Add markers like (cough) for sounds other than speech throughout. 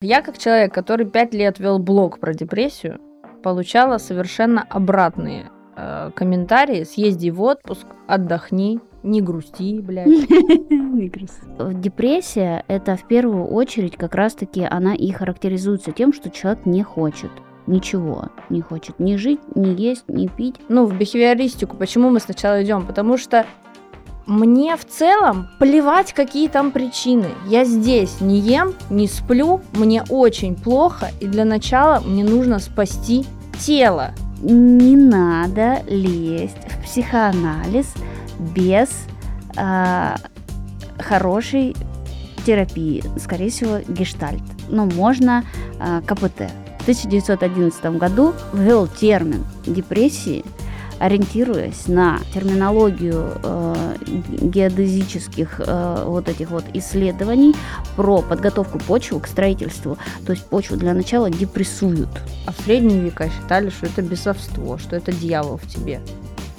Я, как человек, который пять лет вел блог про депрессию, получала совершенно обратные э, комментарии. Съезди в отпуск, отдохни, не грусти, блядь. (laughs) Не грусти. Депрессия – это в первую очередь как раз-таки она и характеризуется тем, что человек не хочет ничего не хочет ни жить, ни есть, ни пить. Ну, в бихевиористику почему мы сначала идем? Потому что мне в целом плевать, какие там причины. Я здесь не ем, не сплю, мне очень плохо, и для начала мне нужно спасти тело. Не надо лезть в психоанализ без э, хорошей терапии, скорее всего, гештальт. Ну, можно э, КПТ. В 1911 году ввел термин депрессии – ориентируясь на терминологию э, геодезических э, вот этих вот исследований про подготовку почвы к строительству, то есть почву для начала депрессуют. А в средние века считали, что это бесовство, что это дьявол в тебе.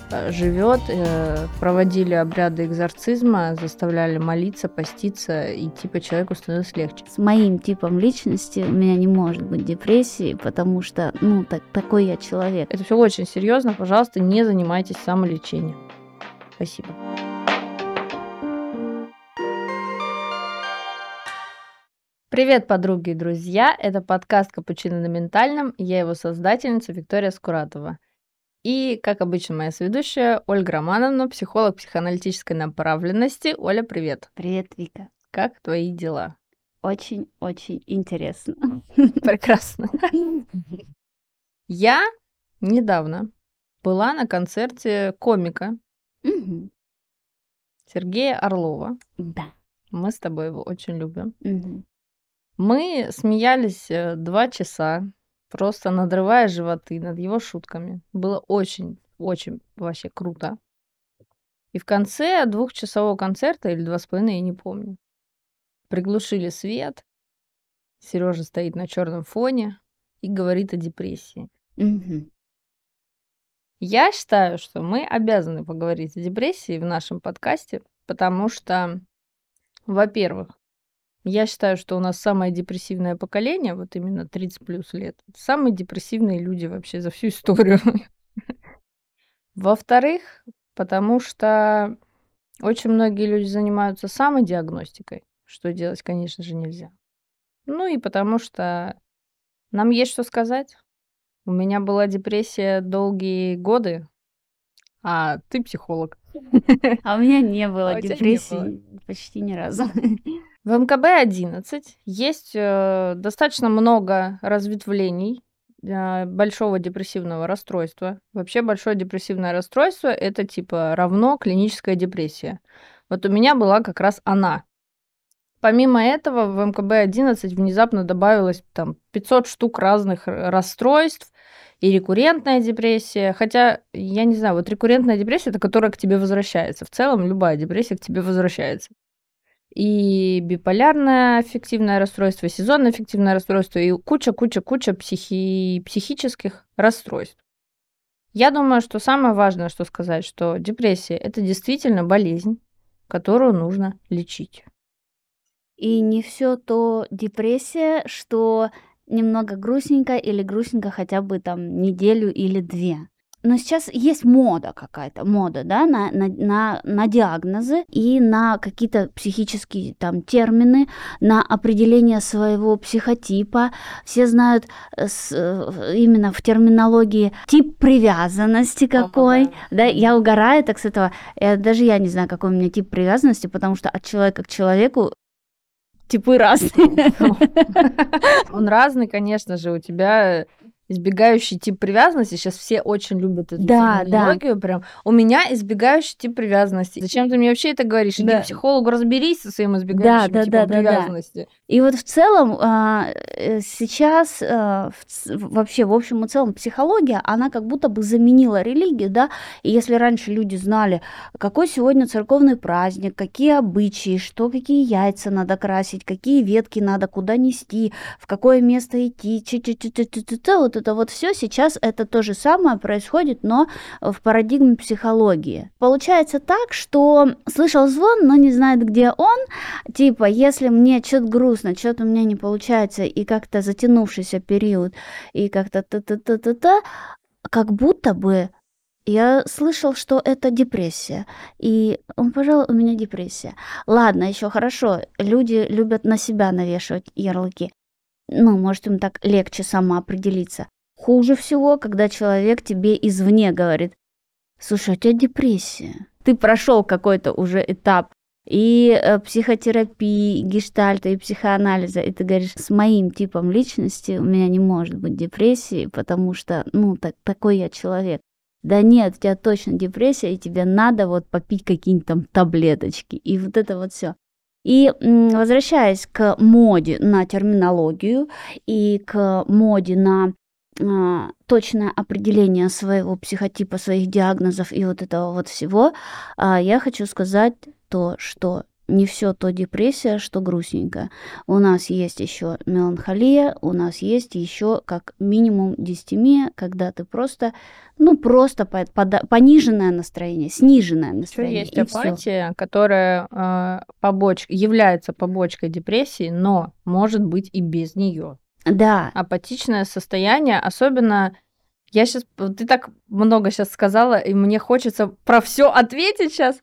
Живет, э, проводили обряды экзорцизма, заставляли молиться, поститься, и типа человеку становилось легче. С моим типом личности у меня не может быть депрессии, потому что, ну, так, такой я человек. Это все очень серьезно, пожалуйста, не занимайтесь самолечением. Спасибо. Привет, подруги и друзья! Это подкаст «Капучино на ментальном» я его создательница Виктория Скуратова – и, как обычно, моя сведущая Ольга Романовна, психолог психоаналитической направленности. Оля, привет. Привет, Вика. Как твои дела? Очень-очень интересно. (laughs) Прекрасно. Я недавно была на концерте комика Сергея Орлова. Да. Мы с тобой его очень любим. Мы смеялись э, два часа просто надрывая животы над его шутками. Было очень, очень вообще круто. И в конце двухчасового концерта, или два с половиной, я не помню, приглушили свет. Сережа стоит на черном фоне и говорит о депрессии. Угу. Я считаю, что мы обязаны поговорить о депрессии в нашем подкасте, потому что, во-первых, я считаю, что у нас самое депрессивное поколение, вот именно 30 плюс лет, самые депрессивные люди вообще за всю историю. Во-вторых, потому что очень многие люди занимаются самодиагностикой, что делать, конечно же, нельзя. Ну и потому что нам есть что сказать. У меня была депрессия долгие годы, а ты психолог. А у меня не было а депрессии почти ни разу. В МКБ-11 есть э, достаточно много разветвлений э, большого депрессивного расстройства. Вообще большое депрессивное расстройство это типа равно клиническая депрессия. Вот у меня была как раз она. Помимо этого в МКБ-11 внезапно добавилось там 500 штук разных расстройств и рекуррентная депрессия. Хотя, я не знаю, вот рекуррентная депрессия, это которая к тебе возвращается. В целом любая депрессия к тебе возвращается и биполярное аффективное расстройство, и сезонное аффективное расстройство, и куча-куча-куча психи... психических расстройств. Я думаю, что самое важное, что сказать, что депрессия – это действительно болезнь, которую нужно лечить. И не все то депрессия, что немного грустненько или грустненько хотя бы там неделю или две но сейчас есть мода какая-то, мода, да, на, на, на, на диагнозы и на какие-то психические там термины, на определение своего психотипа. Все знают э, с, э, именно в терминологии тип привязанности какой, ага, да. да, я угораю так с этого, я, даже я не знаю, какой у меня тип привязанности, потому что от человека к человеку типы разные. (laughs) Он разный, конечно же, у тебя избегающий тип привязанности. Сейчас все очень любят эту да, терминологию. Да. Прям. У меня избегающий тип привязанности. Зачем ты мне вообще это говоришь? Да. Иди к психологу, разберись со своим избегающим да, да, типом да, привязанности. Да, да. И вот в целом а, э, сейчас а, вообще в общем и целом психология, она как будто бы заменила религию, да. И если раньше люди знали, какой сегодня церковный праздник, какие обычаи, что какие яйца надо красить, какие ветки надо куда нести, в какое место идти, вот это вот все сейчас это то же самое происходит, но в парадигме психологии. Получается так, что слышал звон, но не знает, где он. Типа, если мне что-то грустно, что-то у меня не получается, и как-то затянувшийся период, и как-то та-та-та-та-та, как будто бы я слышал, что это депрессия. И, пожалуй, у меня депрессия. Ладно, еще хорошо. Люди любят на себя навешивать ярлыки. Ну, может, им так легче самоопределиться. Хуже всего, когда человек тебе извне говорит, слушай, у тебя депрессия. Ты прошел какой-то уже этап и э, психотерапии, и гештальта, и психоанализа, и ты говоришь, с моим типом личности у меня не может быть депрессии, потому что, ну, так, такой я человек. Да нет, у тебя точно депрессия, и тебе надо вот попить какие-нибудь там таблеточки, и вот это вот все. И возвращаясь к моде на терминологию и к моде на а, точное определение своего психотипа, своих диагнозов и вот этого вот всего, а, я хочу сказать то, что не все то депрессия, что грустненько. У нас есть еще меланхолия, у нас есть еще как минимум дистемия, когда ты просто, ну просто под, под, пониженное настроение, сниженное настроение. Еще есть апатия, всё. которая э, побоч, является побочкой депрессии, но может быть и без нее. Да. Апатичное состояние, особенно я сейчас, ты так много сейчас сказала, и мне хочется про все ответить сейчас.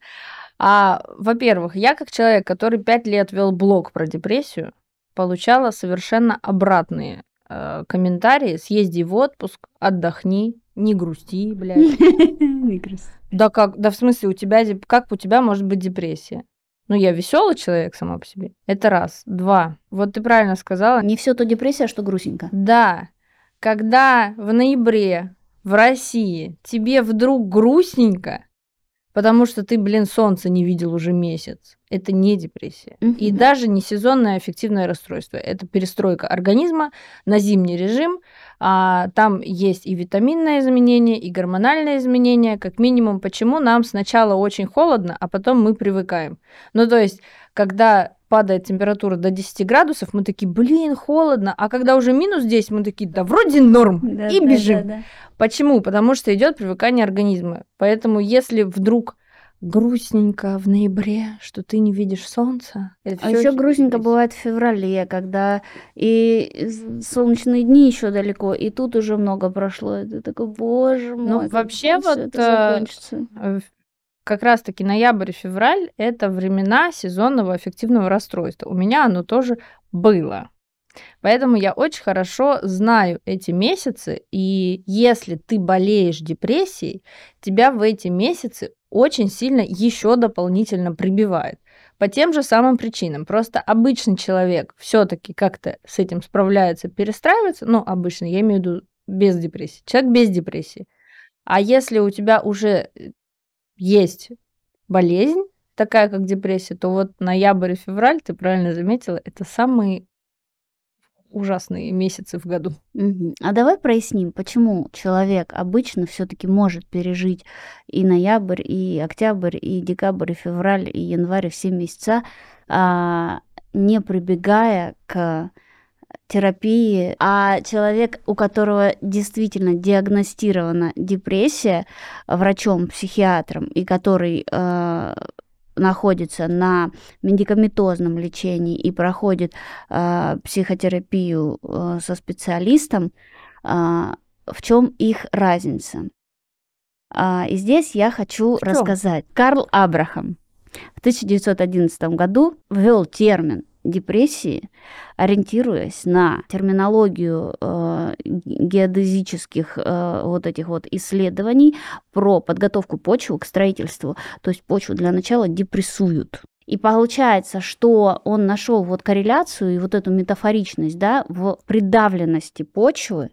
А, во-первых, я как человек, который пять лет вел блог про депрессию, получала совершенно обратные э, комментарии. Съезди в отпуск, отдохни, не грусти, блядь. (laughs) Не грусти. Да как, да в смысле, у тебя, как у тебя может быть депрессия? Ну, я веселый человек сама по себе. Это раз. Два. Вот ты правильно сказала. Не все то депрессия, что грустненько. Да. Когда в ноябре в России тебе вдруг грустненько, потому что ты, блин, солнце не видел уже месяц. Это не депрессия. Mm-hmm. И даже не сезонное аффективное расстройство. Это перестройка организма на зимний режим. А, там есть и витаминное изменение, и гормональное изменение. Как минимум, почему нам сначала очень холодно, а потом мы привыкаем. Ну, то есть, когда падает температура до 10 градусов, мы такие, блин, холодно. А когда уже минус 10, мы такие, да вроде норм, да, и да, бежим. Да, да. Почему? Потому что идет привыкание организма. Поэтому если вдруг грустненько в ноябре, что ты не видишь солнца. а еще грустненько бывает в феврале, когда и солнечные дни еще далеко, и тут уже много прошло. Это такой, боже мой. Ну, вообще вот это э, как раз-таки ноябрь и февраль – это времена сезонного аффективного расстройства. У меня оно тоже было. Поэтому я очень хорошо знаю эти месяцы, и если ты болеешь депрессией, тебя в эти месяцы очень сильно еще дополнительно прибивает. По тем же самым причинам. Просто обычный человек все-таки как-то с этим справляется, перестраивается. Ну, обычно, я имею в виду без депрессии. Человек без депрессии. А если у тебя уже есть болезнь, такая как депрессия, то вот ноябрь и февраль, ты правильно заметила, это самые ужасные месяцы в году. А давай проясним, почему человек обычно все-таки может пережить и ноябрь, и октябрь, и декабрь, и февраль, и январь, все месяца, а, не прибегая к терапии, а человек, у которого действительно диагностирована депрессия врачом-психиатром, и который э, находится на медикаментозном лечении и проходит э, психотерапию э, со специалистом, э, в чем их разница? Э, и здесь я хочу рассказать. Карл Абрахам в 1911 году ввел термин депрессии, ориентируясь на терминологию э, геодезических э, вот этих вот исследований про подготовку почвы к строительству, то есть почву для начала депрессуют. И получается, что он нашел вот корреляцию и вот эту метафоричность, да, в придавленности почвы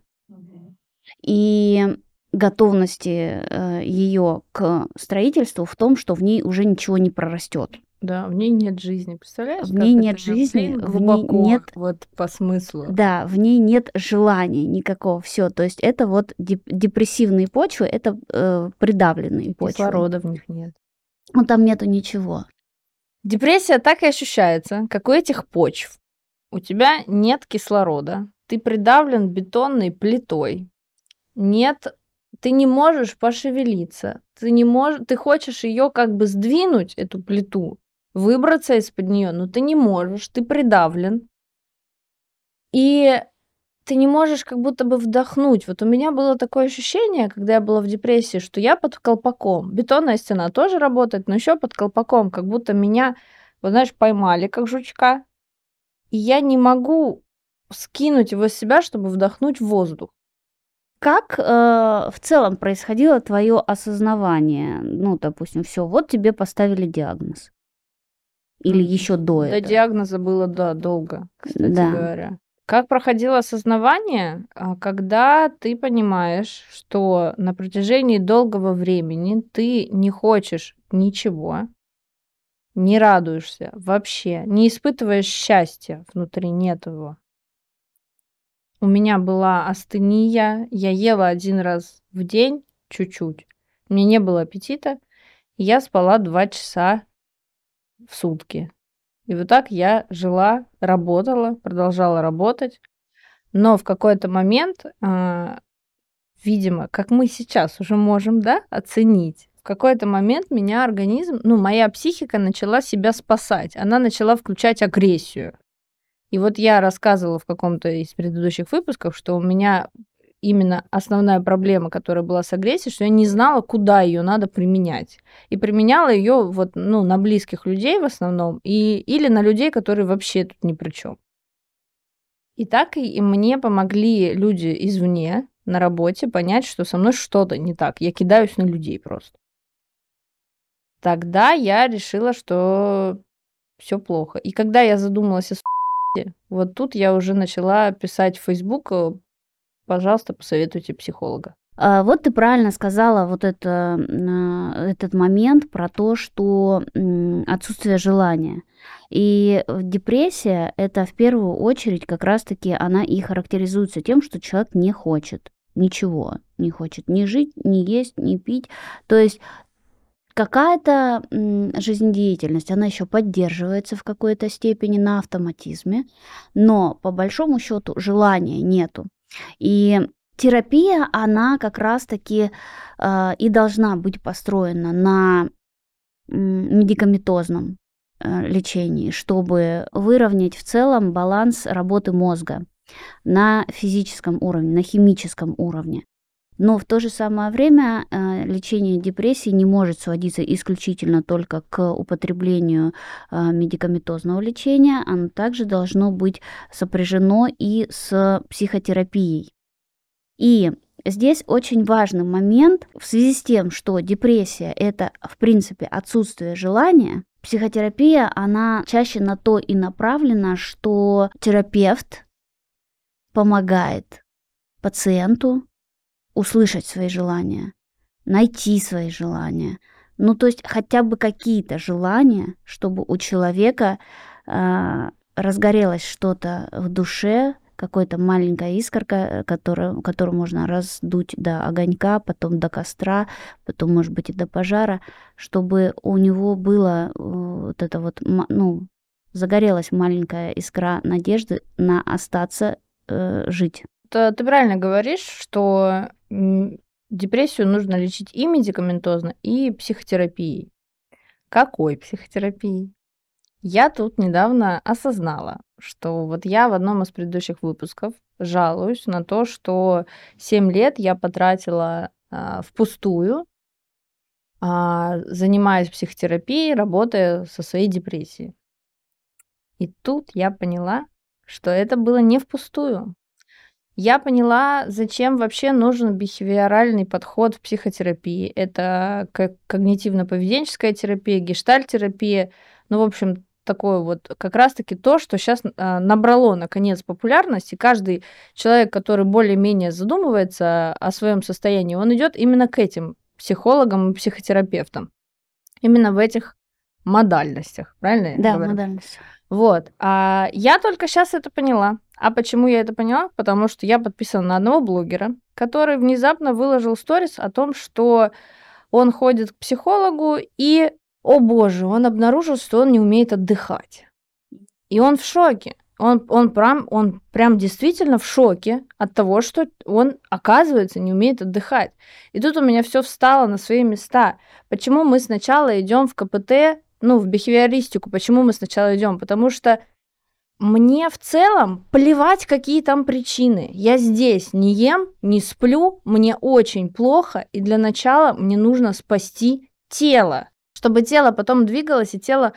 и готовности э, ее к строительству в том, что в ней уже ничего не прорастет. Да, в ней нет жизни, представляешь? В ней нет жизни, в ней нет вот по смыслу. Да, в ней нет желания никакого, все. То есть это вот депрессивные почвы, это э, придавленные почвы. Кислорода в них нет. Ну там нету ничего. Депрессия так и ощущается, как у этих почв. У тебя нет кислорода, ты придавлен бетонной плитой, нет, ты не можешь пошевелиться, ты не можешь, ты хочешь ее как бы сдвинуть, эту плиту, выбраться из-под нее, но ты не можешь, ты придавлен. И ты не можешь как будто бы вдохнуть. Вот у меня было такое ощущение, когда я была в депрессии, что я под колпаком. Бетонная стена тоже работает, но еще под колпаком, как будто меня, вот знаешь, поймали как жучка. И я не могу скинуть его с себя, чтобы вдохнуть воздух. Как э, в целом происходило твое осознавание? Ну, допустим, все, вот тебе поставили диагноз. Или еще до До этого? диагноза было, да, долго, кстати Да. говоря. Как проходило осознавание, А, когда ты понимаешь, что на протяжении долгого времени ты не хочешь ничего, не радуешься вообще, не испытываешь счастья, внутри нет его. У меня была астения, я ела один раз в день чуть-чуть, меня не было аппетита, я спала два часа в сутки. И вот так я жила, работала, продолжала работать. Но в какой-то момент, а, видимо, как мы сейчас уже можем, да, оценить, в какой-то момент меня организм, ну, моя психика начала себя спасать. Она начала включать агрессию. И вот я рассказывала в каком-то из предыдущих выпусков, что у меня именно основная проблема, которая была с агрессией, что я не знала, куда ее надо применять. И применяла ее вот, ну, на близких людей в основном, и, или на людей, которые вообще тут ни при чем. И так и мне помогли люди извне на работе понять, что со мной что-то не так. Я кидаюсь на людей просто. Тогда я решила, что все плохо. И когда я задумалась о вот тут я уже начала писать в Facebook, э, пожалуйста, посоветуйте психолога. А, Вот ты правильно сказала вот это, а, этот момент про то, что отсутствие желания. И депрессия это в первую очередь как раз-таки она и характеризуется тем, что человек не хочет ничего, не хочет ни жить, ни есть, ни пить. То есть какая-то жизнедеятельность, она еще поддерживается в какой-то степени на автоматизме, но по большому счету желания нету. И терапия, она как раз-таки э, и должна быть построена на медикаментозном э, лечении, чтобы выровнять в целом баланс работы мозга на физическом уровне, на химическом уровне. Но в то же самое время э, лечение депрессии не может сводиться исключительно только к употреблению э, медикаментозного лечения, оно также должно быть сопряжено и с психотерапией. И здесь очень важный момент в связи с тем, что депрессия это в принципе отсутствие желания. Психотерапия, она чаще на то и направлена, что терапевт помогает пациенту услышать свои желания, найти свои желания. Ну, то есть хотя бы какие-то желания, чтобы у человека э, разгорелось что-то в душе, какая-то маленькая искорка, которую, которую можно раздуть до огонька, потом до костра, потом, может быть, и до пожара, чтобы у него было вот это вот, ну, загорелась маленькая искра надежды на остаться э, жить. Ты правильно говоришь, что депрессию нужно лечить и медикаментозно, и психотерапией. Какой психотерапией? Я тут недавно осознала, что вот я в одном из предыдущих выпусков жалуюсь на то, что 7 лет я потратила а, впустую, а, занимаясь психотерапией, работая со своей депрессией. И тут я поняла, что это было не впустую. Я поняла, зачем вообще нужен бихевиоральный подход в психотерапии. Это как когнитивно-поведенческая терапия, гештальтерапия. Ну, в общем, такое вот как раз-таки то, что сейчас а, набрало наконец популярность, и каждый человек, который более-менее задумывается о своем состоянии, он идет именно к этим психологам и психотерапевтам. Именно в этих модальностях, правильно? Да, говорю? модальность. Вот. А я только сейчас это поняла. А почему я это поняла? Потому что я подписана на одного блогера, который внезапно выложил сторис о том, что он ходит к психологу и, о боже, он обнаружил, что он не умеет отдыхать. И он в шоке. Он, он, прям, он прям действительно в шоке от того, что он, оказывается, не умеет отдыхать. И тут у меня все встало на свои места. Почему мы сначала идем в КПТ, ну, в бихевиористику, почему мы сначала идем? Потому что мне в целом плевать, какие там причины. Я здесь не ем, не сплю, мне очень плохо, и для начала мне нужно спасти тело, чтобы тело потом двигалось, и тело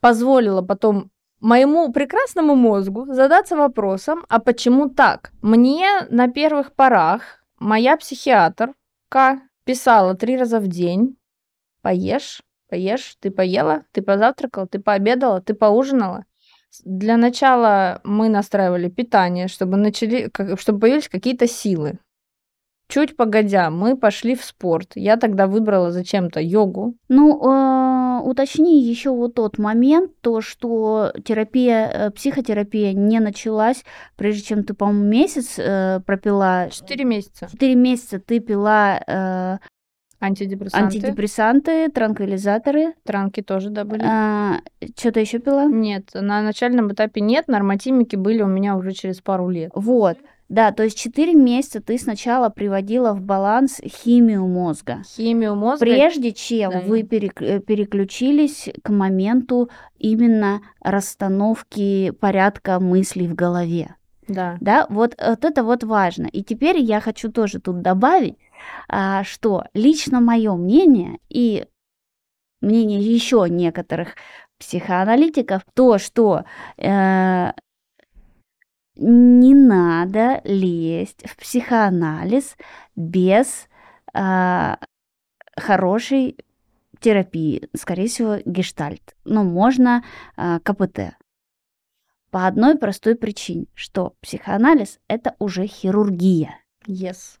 позволило потом моему прекрасному мозгу задаться вопросом, а почему так? Мне на первых порах моя психиатрка писала три раза в день, поешь, поешь, ты поела, ты позавтракал, ты пообедала, ты поужинала. Для начала мы настраивали питание, чтобы, начали, чтобы появились какие-то силы. Чуть погодя, мы пошли в спорт. Я тогда выбрала зачем-то йогу. Ну, э, уточни еще вот тот момент, то, что терапия, э, психотерапия не началась, прежде чем ты, по-моему, месяц э, пропила. Четыре месяца. Четыре месяца ты пила э, Антидепрессанты. антидепрессанты, транквилизаторы. Транки тоже, да, были. А, что-то еще пила? Нет, на начальном этапе нет, норматимики были у меня уже через пару лет. Вот. Да, то есть 4 месяца ты сначала приводила в баланс химию мозга. Химию мозга. Прежде чем Да. вы перек- э, переключились к моменту именно расстановки порядка мыслей в голове. Да. Да, вот, вот это вот важно. И теперь я хочу тоже тут добавить, что лично мое мнение и мнение еще некоторых психоаналитиков, то, что э, не надо лезть в психоанализ без а, хорошей терапии, скорее всего, гештальт. Но можно а, КПТ. По одной простой причине, что психоанализ это уже хирургия. Yes.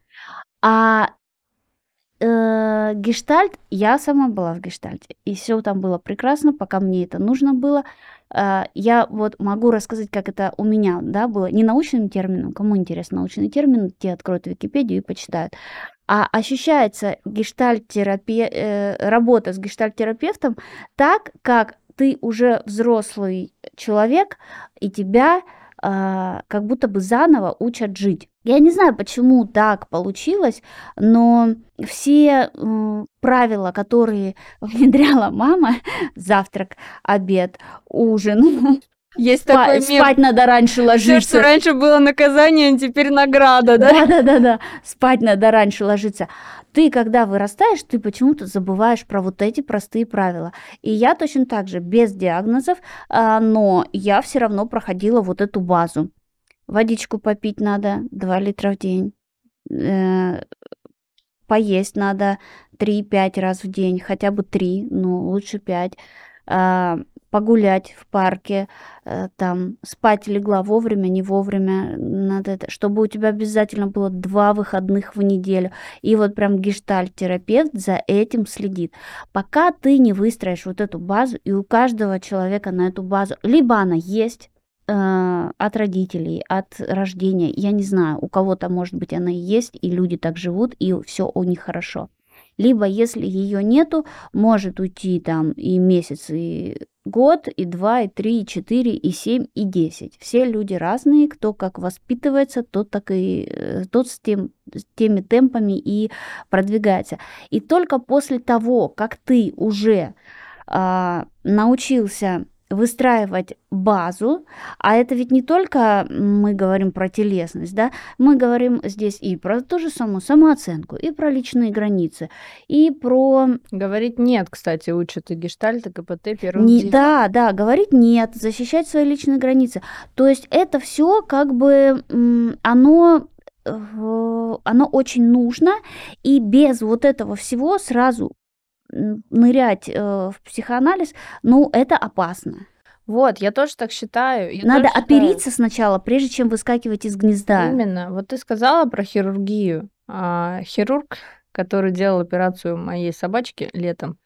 А э, гештальт, я сама была в гештальте, и все там было прекрасно, пока мне это нужно было. Э, я вот могу рассказать, как это у меня, да, было, не научным термином, кому интересен научный термин, те откроют Википедию и почитают. А ощущается гештальт-терапия, э, работа с гештальт-терапевтом так, как ты уже взрослый человек, и тебя а, как будто бы заново учат жить. Я не знаю, почему так получилось, но все м, правила, которые (laughs) внедряла мама, (laughs) завтрак, обед, ужин, (laughs) Есть спа- такой мем. спать надо раньше ложиться. что раньше было наказание, теперь награда, да? Да, да, да, да. Спать надо раньше ложиться. Ты, когда вырастаешь, ты почему-то забываешь про вот эти простые правила. И я точно так же, без диагнозов, а, но я все равно проходила вот эту базу. Водичку попить надо 2 литра в день. Э, Поесть надо 3-5 раз в день, хотя бы 3, но лучше 5. Погулять в парке, э, там спать легла вовремя, не вовремя, надо это, чтобы у тебя обязательно было два выходных в неделю. И вот прям гештальт-терапевт за этим следит. Пока ты не выстроишь вот эту базу, и у каждого человека на эту базу, либо она есть, э, от родителей, от рождения, я не знаю, у кого-то, может быть, она и есть, и люди так живут, и все у них хорошо. Либо, если ее нету, может уйти там и месяц, и год, и два, и три, и четыре, и семь, и десять. Все люди разные, кто как воспитывается, тот так и э, тот с, тем, с теми темпами и продвигается. И только после того, как ты уже а, научился выстраивать базу, а это ведь не только мы говорим про телесность, да, мы говорим здесь и про ту же самую самооценку, и про личные границы, и про Говорить нет, кстати, учат и гештальт, и КПТ первым не, да, да, говорить нет, защищать свои личные границы. То есть это все как бы оно э, оно очень нужно, и без вот этого всего сразу нырять э, в психоанализ, ну, это опасно. Вот, я тоже так считаю. я Надо тоже считаю. опериться сначала, прежде чем выскакивать из гнезда. Именно. Вот ты сказала про хирургию. А, хирург, который делал операцию моей собачки летом,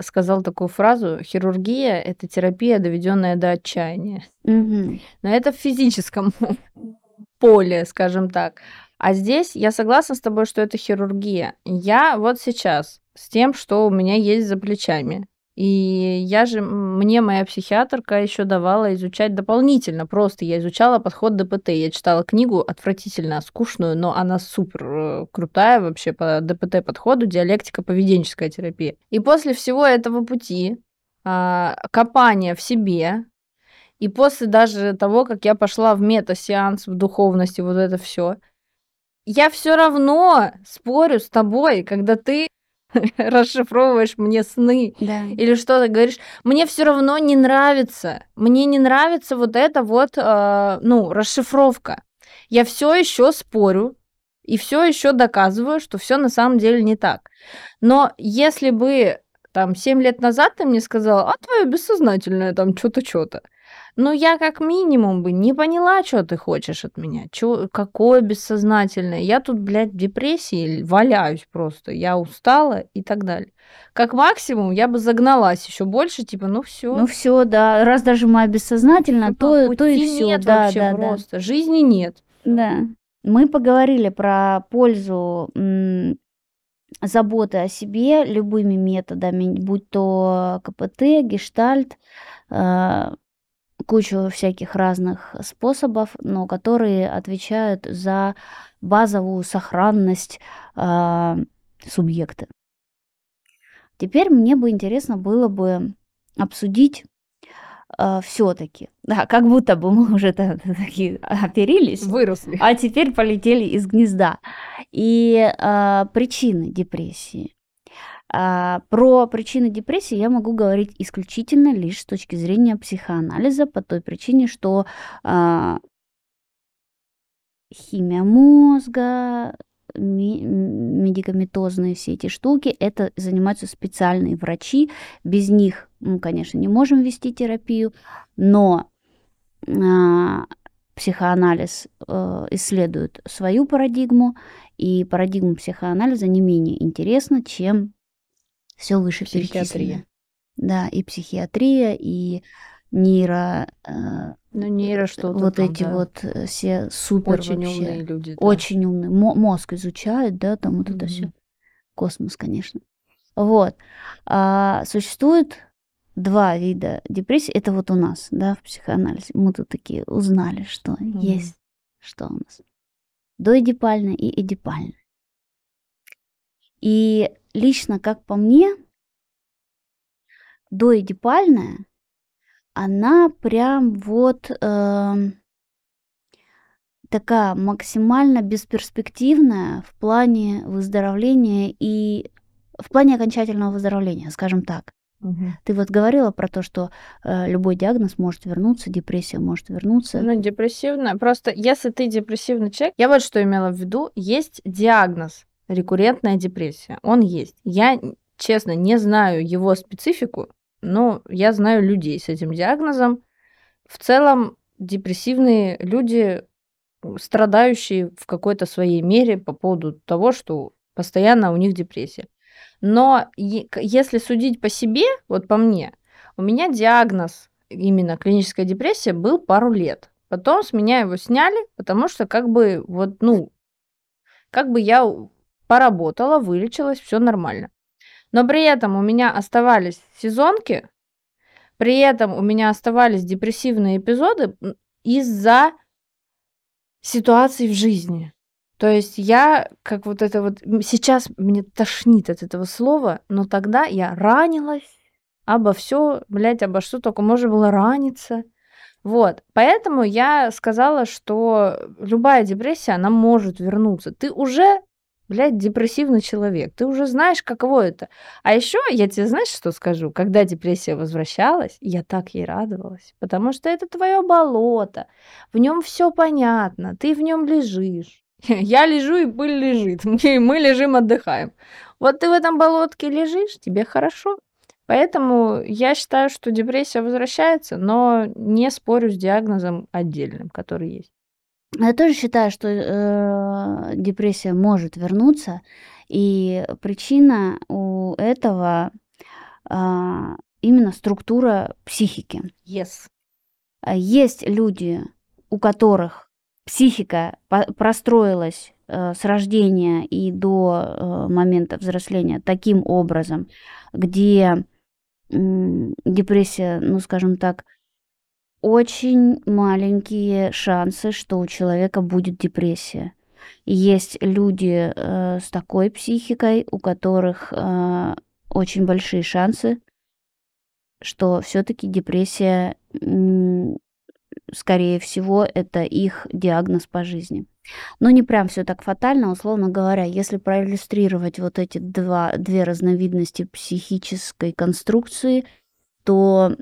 сказал такую фразу: хирургия это терапия, доведенная до отчаяния. Мгм. Но это в физическом (laughs) поле, скажем так. А здесь я согласна с тобой, что это хирургия. Я вот сейчас с тем, что у меня есть за плечами. И я же, мне моя психиатрка еще давала изучать дополнительно. Просто я изучала подход ДПТ. Я читала книгу отвратительно скучную, но она супер э, крутая вообще по ДПТ подходу, диалектика поведенческая терапия. И после всего этого пути а, копания в себе, и после даже того, как я пошла в мета-сеанс, в духовности, вот это все, я все равно спорю с тобой, когда ты (laughs) расшифровываешь мне сны Да. или что-то говоришь, мне все равно не нравится. Мне не нравится вот эта вот, э, ну, расшифровка. Я все еще спорю и все еще доказываю, что все на самом деле не так. Но если бы там 7 лет назад ты мне сказала, а твое бессознательное там что-то, что-то, ну, я как минимум бы не поняла, что ты хочешь от меня. Чё, какое бессознательное. Я тут, блядь, в депрессии валяюсь просто. Я устала и так далее. Как максимум, я бы загналась еще больше, типа, ну все. Ну все, да. Раз даже мы бессознательно, то, то и все. нет Да, вообще да, да. просто. Жизни нет. Да. Мы поговорили про пользу заботы о себе любыми методами, будь то КПТ, гештальт, э, кучу всяких разных способов, но которые отвечают за базовую сохранность э, субъекта. Теперь мне бы интересно было бы обсудить все-таки, да, как будто бы мы уже та- такие оперились, Выросли. а теперь полетели из гнезда. И а, причины депрессии. А, про причины депрессии я могу говорить исключительно лишь с точки зрения психоанализа, по той причине, что а, химия мозга, медикаментозные все эти штуки, это занимаются специальные врачи. Без них, мы, конечно, не можем вести терапию, но а, психоанализ э, исследует свою парадигму, и парадигма психоанализа не менее интересна, чем все вышеперечисленное. Психиатрия. Да, и психиатрия, и нейро... э, Ну, нейро что-то вот там, эти да. вот э, все супер Очень вообще. умные люди. да. Очень умный. Мо- мозг изучают, да, там вот это Мгм. все. Космос, конечно. Вот. А, существует два вида депрессии. Это вот у нас, да, в психоанализе. Мы тут такие узнали, что Мгм. есть, что у нас. Доэдипальная и эдипальная. И лично, как по мне, доэдипальная, она прям вот эм, такая максимально бесперспективная в плане выздоровления и в плане окончательного выздоровления, скажем так. Мгм. Ты вот говорила про то, что э, любой диагноз может вернуться, депрессия может вернуться. Ну, депрессивная. Просто если ты депрессивный человек, я вот что имела в виду, есть диагноз рекуррентная депрессия. Он есть. Я, честно, не знаю его специфику, но я знаю людей с этим диагнозом. В целом, депрессивные люди, страдающие в какой-то своей мере по поводу того, что постоянно у них депрессия. Но если судить по себе, вот по мне, у меня диагноз именно клиническая депрессия был пару лет. Потом с меня его сняли, потому что как бы вот, ну, как бы я поработала, вылечилась, все нормально. Но при этом у меня оставались сезонки, при этом у меня оставались депрессивные эпизоды из-за ситуаций в жизни. То есть я, как вот это вот, сейчас мне тошнит от этого слова, но тогда я ранилась обо все, блядь, обо что только можно было раниться. Вот, поэтому я сказала, что любая депрессия, она может вернуться. Ты уже, блядь, депрессивный человек, ты уже знаешь, каково это. А еще я тебе, знаешь, что скажу? Когда депрессия возвращалась, я так ей радовалась, потому что это твое болото, в нем все понятно, ты в нем лежишь. (laughs) Я лежу, и пыль лежит. (laughs) Мы, лежим, отдыхаем. Вот ты в этом болотке лежишь, тебе хорошо. Поэтому я считаю, что депрессия возвращается, но не спорю с диагнозом отдельным, который есть. Я тоже считаю, что э, депрессия может вернуться, и причина у этого а, именно структура психики. Yes. А Есть люди, у которых психика простроилась э, с рождения и до э, момента взросления таким образом, где депрессия, ну, скажем так, очень маленькие шансы, что у человека будет депрессия. есть люди э, с такой психикой, у которых э, очень большие шансы, что все-таки депрессия, скорее всего, это их диагноз по жизни. Но не прям все так фатально, условно говоря, если проиллюстрировать вот эти два, две разновидности психической конструкции, то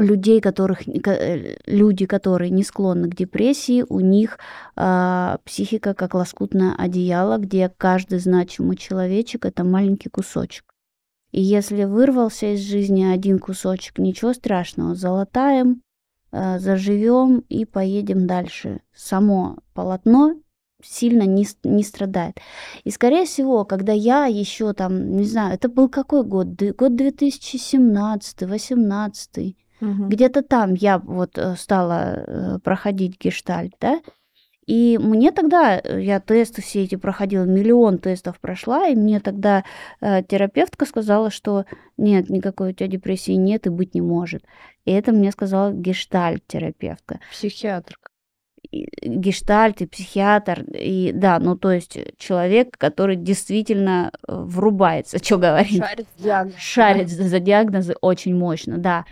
людей, которых, э, люди, которые не склонны к депрессии, у них э, психика как лоскутное одеяло, где каждый значимый человечек – это маленький кусочек. И если вырвался из жизни один кусочек, ничего страшного, залатаем, э, заживем и поедем дальше. Само полотно сильно не, не страдает. И, скорее всего, когда я еще там, не знаю, это был какой год? Год 2017, 2018 Угу. Где-то там я вот э, стала э, проходить гештальт, да, и мне тогда, э, я тесты все эти проходила, миллион тестов прошла, и мне тогда э, терапевтка сказала, что нет, никакой у тебя депрессии нет и быть не может. И это мне сказала гештальт-терапевтка. Психиатрка. Гештальт и психиатр, и да, ну то есть человек, который действительно врубается, (laughs) что говорить. Шарит диагнозы. Шарит за диагнозы очень мощно, да.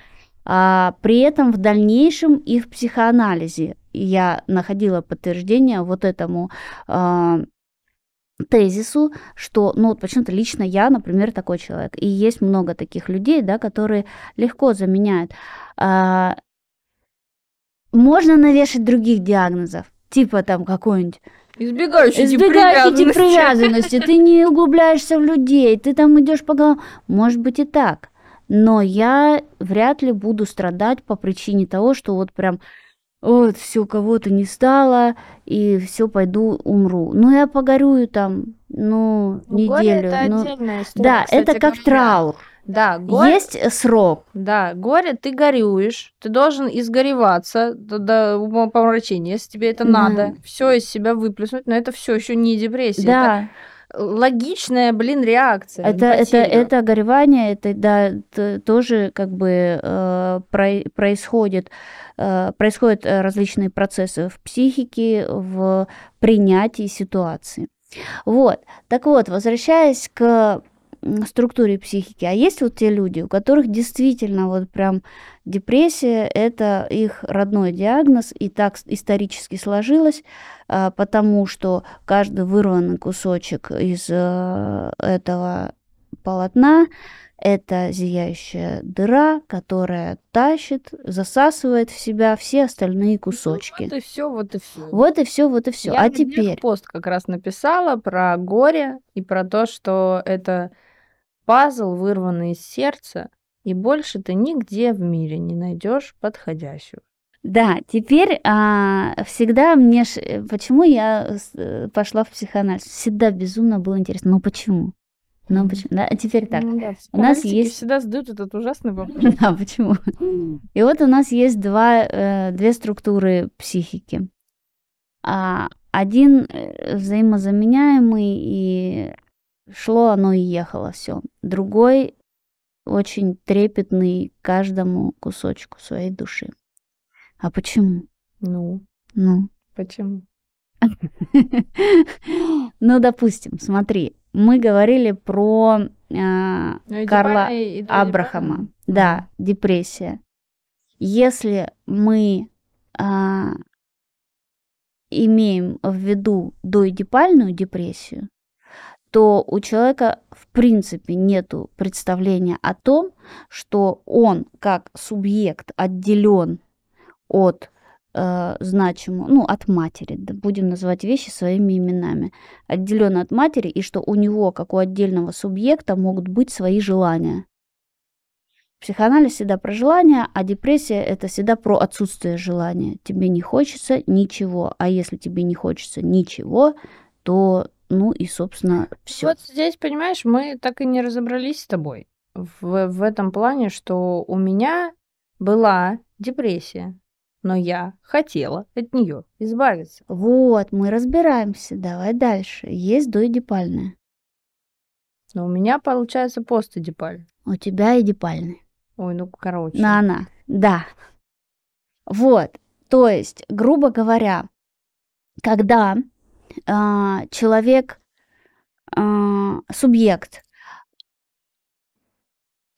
А, при этом в дальнейшем и в психоанализе я находила подтверждение вот этому а, тезису, что, ну, почему-то лично я, например, такой человек. И есть много таких людей, да, которые легко заменяют. А, можно навешать других диагнозов, типа там какой-нибудь Избегающий Избегающий тип привязанности. Ты не углубляешься в людей, ты там идешь по головам. Может быть и так но я вряд ли буду страдать по причине того, что вот прям вот все кого-то не стало и все пойду умру. Ну я погорюю там, ну, ну неделю. это ну, отдельная история. Да, кстати, это как траур. Да, горе... Есть срок. Да, горе ты горюешь, ты должен изгореваться до, до умопомрачения, если тебе это да. надо, все из себя выплеснуть, но это все еще не депрессия. Да. Это логичная, блин, реакция. Это, это, это горевание, это, да, это тоже как бы э, про, происходит, э, происходят различные процессы в психике, в принятии ситуации. Вот, так вот, возвращаясь к структуре психики. А есть вот те люди, у которых действительно вот прям депрессия – это их родной диагноз, и так исторически сложилось, а, потому что каждый вырванный кусочек из э, этого полотна это зияющая дыра, которая тащит, засасывает в себя все остальные кусочки. Вот и все, вот и все. Вот и все, вот и все. Я а теперь пост как раз написала про горе и про то, что это Пазл, вырванный из сердца, и больше ты нигде в мире не найдешь подходящего. Да, теперь а, всегда мне... Ш... Э, почему я э, пошла в психоанализ? Всегда безумно было интересно. Ну почему? Ну почему? Да, а теперь так. Ну, да, у нас есть... всегда задают этот ужасный вопрос. (laughs) Да, почему? И вот у нас есть два, э, две структуры психики. А, один взаимозаменяемый и шло оно и ехало все. Другой очень трепетный каждому кусочку своей души. А почему? Ну, ну, почему? (laughs) Ну, допустим, смотри, мы говорили про э, Карла Абрахама. Да, депрессия. Если мы э, имеем в виду доидипальную депрессию, то у человека в принципе нет представления о том, что он как субъект отделен от э, значимого, ну, от матери, да, будем называть вещи своими именами, отделен от матери, и что у него, как у отдельного субъекта, могут быть свои желания. Психоанализ всегда про желание, а депрессия это всегда про отсутствие желания. Тебе не хочется ничего, а если тебе не хочется ничего, то ну и, собственно, все. Вот здесь, понимаешь, мы так и не разобрались с тобой в, в этом плане, что у меня была депрессия, но я хотела от нее избавиться. Вот, мы разбираемся. Давай дальше. Есть доидипальная. Но у меня получается постэдипаль. У тебя эдипальный. Ой, ну короче. На она. Да. Вот. То есть, грубо говоря, когда а, человек, а, субъект,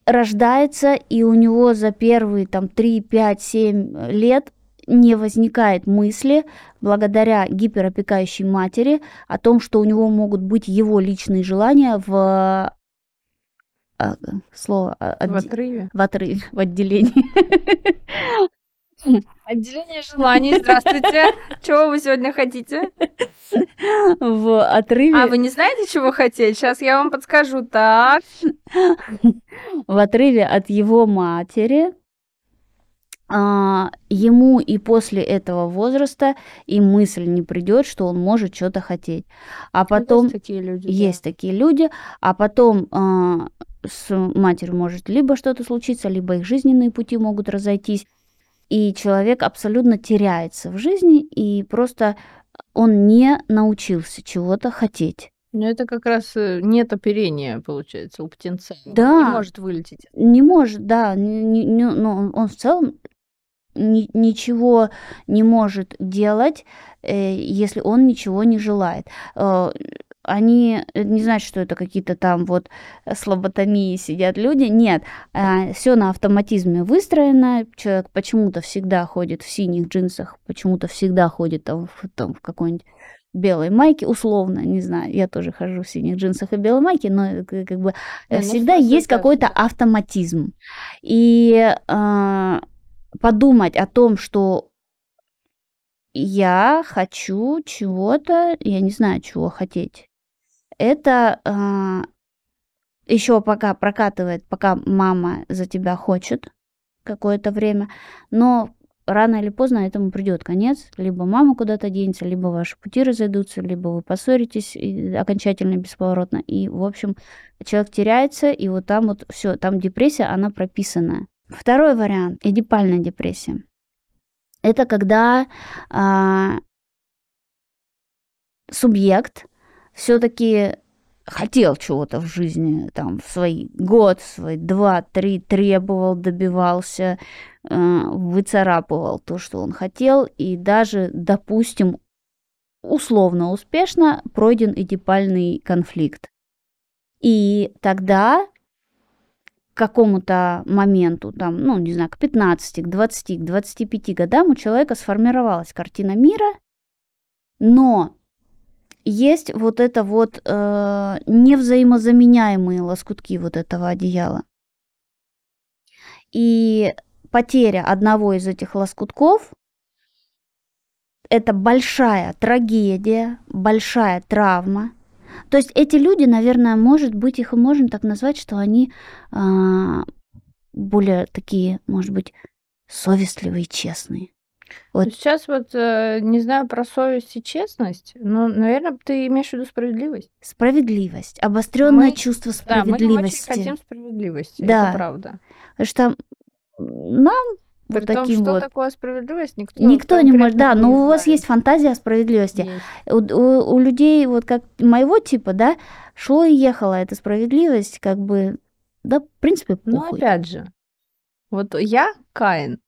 рождается, и у него за первые там 3, 5, 7 лет не возникает мысли, благодаря гиперопекающей матери, о том, что у него могут быть его личные желания в а, слово В отрыве. в отрыве, в отделении. (laughs) Отделение желаний, здравствуйте. Чего вы сегодня хотите? В отрыве, А, вы не знаете, чего хотеть? Сейчас я вам подскажу. Так. в отрыве от его матери, а, ему и после этого возраста и мысль не придет, что он может что-то хотеть. А потом Есть такие люди. да. есть такие люди, а потом а, с матерью может либо что-то случиться, либо их жизненные пути могут разойтись, и человек абсолютно теряется в жизни, и просто он не научился чего-то хотеть. Ну, это как раз э, нет оперения, получается, у птенца. Да. Не может вылететь. Не может, да, не- не- но он, он в целом ни- ничего не может делать, э, если он ничего не желает. Э, Они э, не знают, что это какие-то там вот слаботомии сидят люди. Нет, все на автоматизме выстроено. Человек почему-то всегда ходит в синих джинсах, почему-то всегда ходит там в, там, в какой-нибудь белой майке, условно, не знаю, я тоже хожу в синих джинсах и белой майке, но э, как бы э, ну, в всегда есть да, какой-то автоматизм. И а, подумать о том, что я хочу чего-то, я не знаю, чего хотеть. Это еще пока прокатывает, пока мама за тебя хочет какое-то время, но рано или поздно этому придет конец. Либо мама куда-то денется, либо ваши пути разойдутся, либо вы поссоритесь окончательно, бесповоротно. И, в общем, человек теряется, и вот там вот все, там депрессия, она прописана. Второй вариант – эдипальная депрессия. Это когда а, субъект все-таки хотел чего-то в жизни, там, в свой год, свой два, три, требовал, добивался, э, выцарапывал то, что он хотел, и даже, допустим, условно успешно пройден эдипальный конфликт. И тогда к какому-то моменту, там, ну, не знаю, к 15, к 20, к 25 годам у человека сформировалась картина мира, но есть вот это вот э, невзаимозаменяемые лоскутки вот этого одеяла. И потеря одного из этих лоскутков – это большая трагедия, большая травма. То есть эти люди, наверное, может быть, их можно так назвать, что они а, более такие, может быть, совестливые и честные. Вот. Ну, Сейчас вот э, не знаю про совесть и честность, но, наверное, ты имеешь в виду справедливость. Справедливость, обостренное Мы- чувство Да, мы не очень справедливости. хотим справедливости, Да. это правда. Потому что нам При вот том, таким что вот такое справедливость, никто никто не может. Да, конкретно но не у вас знает. есть фантазия о справедливости. Есть. У, у- у людей вот как моего типа, да, шло и ехало эта справедливость, как бы, да, в принципе, Но похуй. опять же, вот я Каин.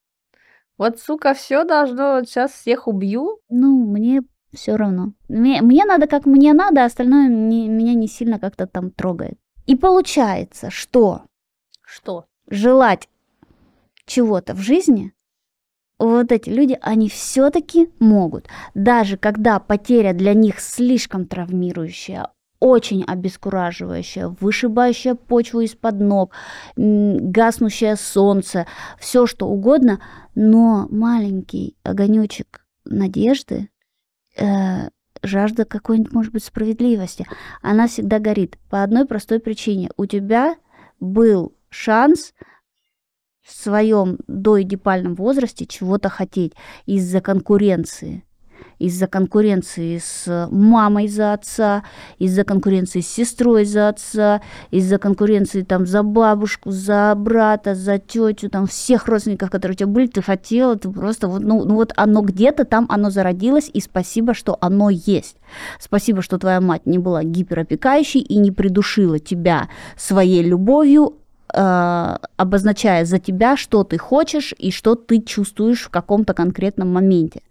Вот, сука, все должно, вот сейчас всех убью. Ну, мне все равно. Мне, мне надо, как мне надо, а остальное не- меня не сильно как-то там трогает. И получается, что Что? желать чего-то в жизни, вот эти люди, они все-таки могут. Даже когда потеря для них слишком травмирующая, очень обескураживающая, вышибающая почву из-под ног, гаснущее солнце, все что угодно, но маленький огонечек надежды, э, жажда какой-нибудь, может быть, справедливости, она всегда горит по одной простой причине. У тебя был шанс в своем доэдипальном возрасте чего-то хотеть из-за конкуренции. Из-за конкуренции с мамой за отца, из-за конкуренции с сестрой за отца, из-за конкуренции там за бабушку, за брата, за тетю, там всех родственников, которые у тебя были, ты хотела, ты просто вот, ну, ну вот оно где-то там, оно зародилось, и спасибо, что оно есть. Спасибо, что твоя мать не была гиперопекающей и не придушила тебя своей любовью, э, обозначая за тебя, что ты хочешь и что ты чувствуешь в каком-то конкретном моменте.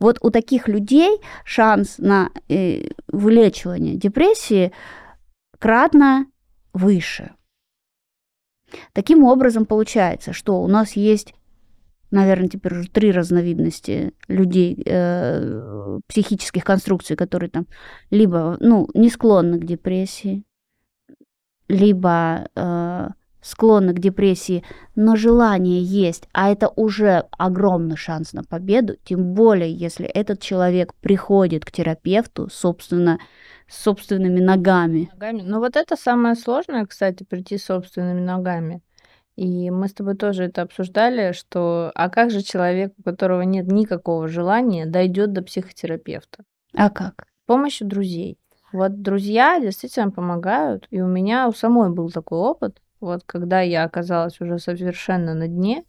Вот у таких людей шанс на э, вылечивание депрессии кратно выше. Таким образом, получается, что у нас есть, наверное, теперь уже три разновидности людей, э, психических конструкций, которые там либо ну, не склонны к депрессии, либо э, склонны к депрессии, но желание есть, а это уже огромный шанс на победу, тем более, если этот человек приходит к терапевту, собственно, собственными ногами. Ногами. Ну вот это самое сложное, кстати, прийти собственными ногами. И мы с тобой тоже это обсуждали, что а как же человек, у которого нет никакого желания, дойдет до психотерапевта? А как? С помощью друзей. Вот друзья действительно помогают, и у меня у самой был такой опыт, вот когда я оказалась уже совершенно на дне,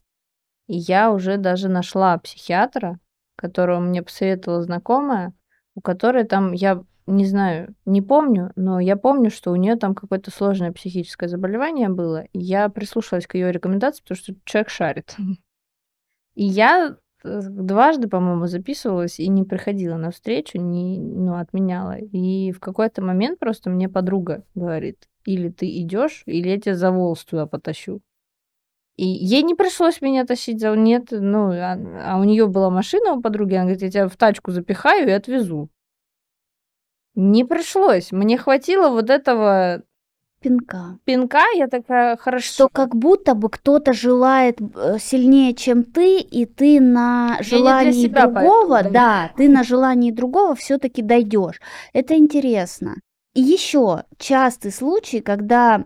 я уже даже нашла психиатра, которого мне посоветовала знакомая, у которой там, я не знаю, не помню, но я помню, что у нее там какое-то сложное психическое заболевание было, я прислушалась к ее рекомендации, потому что человек шарит. (laughs) И я дважды, по-моему, записывалась и не приходила на встречу, не, ну, отменяла. И в какой-то момент просто мне подруга говорит, или ты идешь, или я тебя за волос туда потащу. И ей не пришлось меня тащить за нет, ну, а, а у нее была машина у подруги, она говорит, я тебя в тачку запихаю и отвезу. Не пришлось. Мне хватило вот этого Пинка. пинка, я такая, хорошо. Что как будто бы кто-то желает э, сильнее, чем ты, и ты на желании другого, пойду, да. да, ты на желании другого все-таки дойдешь. Это интересно. И еще частый случай, когда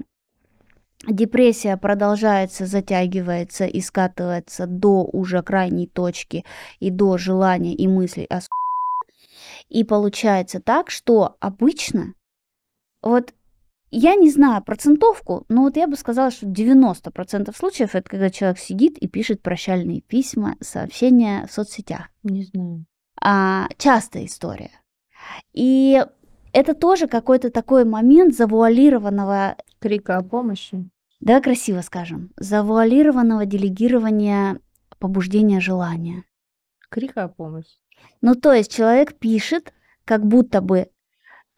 депрессия продолжается, затягивается и скатывается до уже крайней точки и до желания и мыслей о. И получается так, что обычно, вот я не знаю процентовку, но вот я бы сказала, что 90% случаев это когда человек сидит и пишет прощальные письма, сообщения в соцсетях. Не знаю. А, частая история. И это тоже какой-то такой момент завуалированного, Крика о помощи. да, красиво скажем, завуалированного делегирования побуждения желания. Крика о помощи. Ну, то есть человек пишет, как будто бы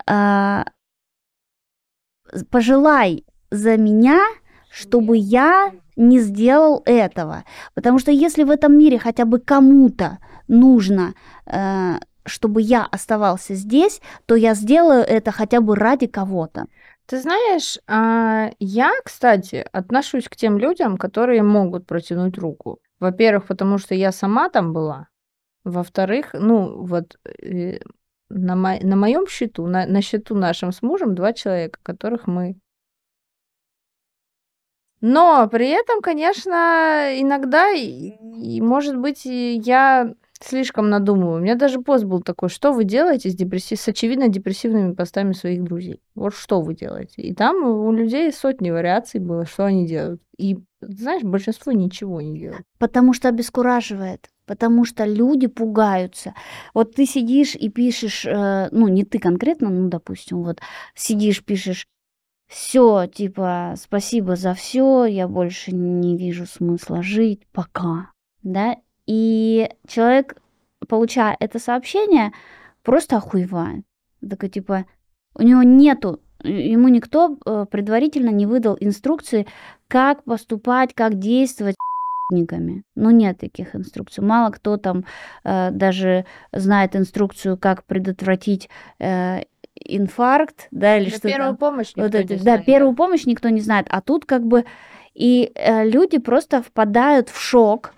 а, пожелай за меня, чтобы я не сделал этого. Потому что если в этом мире хотя бы кому-то нужно, э, чтобы я оставался здесь, то я сделаю это хотя бы ради кого-то. Ты знаешь, а, я, кстати, отношусь к тем людям, которые могут протянуть руку. Во-первых, потому что я сама там была. Во-вторых, ну вот э, на, мо- на моем счету, на, на счету нашем с мужем два человека, которых мы. Но при этом, конечно, иногда, и, и, может быть, я слишком надумываю. У меня даже пост был такой, что вы делаете с, депресси- с очевидно депрессивными постами своих друзей? Вот что вы делаете? И там у людей сотни вариаций было, что они делают. И, знаешь, большинство ничего не делают. Потому что обескураживает, потому что люди пугаются. Вот ты сидишь и пишешь, э, ну не ты конкретно, ну допустим, вот сидишь, пишешь, все, типа, спасибо за все, я больше не вижу смысла жить, пока, да? И человек, получая это сообщение, просто охуевает. Такой, типа, у него нету, ему никто э, предварительно не выдал инструкции, как поступать, как действовать с никами. Ну, нет таких инструкций. Мало кто там э, даже знает инструкцию, как предотвратить э, инфаркт, да, или Да что первую там. помощь Вот никто это, не да, знает. первую помощь никто не знает, а тут как бы и э, люди просто впадают в шок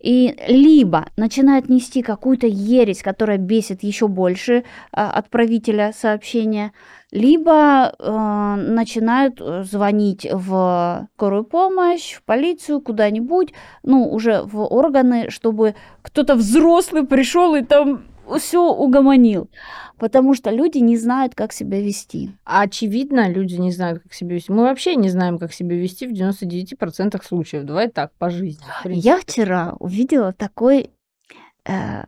и либо начинают нести какую-то ересь, которая бесит еще больше а, отправителя сообщения, либо э, начинают э, звонить в скорую помощь, в полицию, куда-нибудь, ну, уже в органы, чтобы кто-то взрослый пришел и там все угомонил. Потому что люди не знают, как себя вести. А очевидно, люди не знают, как себя вести. Мы вообще не знаем, как себя вести в 99% случаев. Давай так, по жизни. Я вчера увидела такой, э,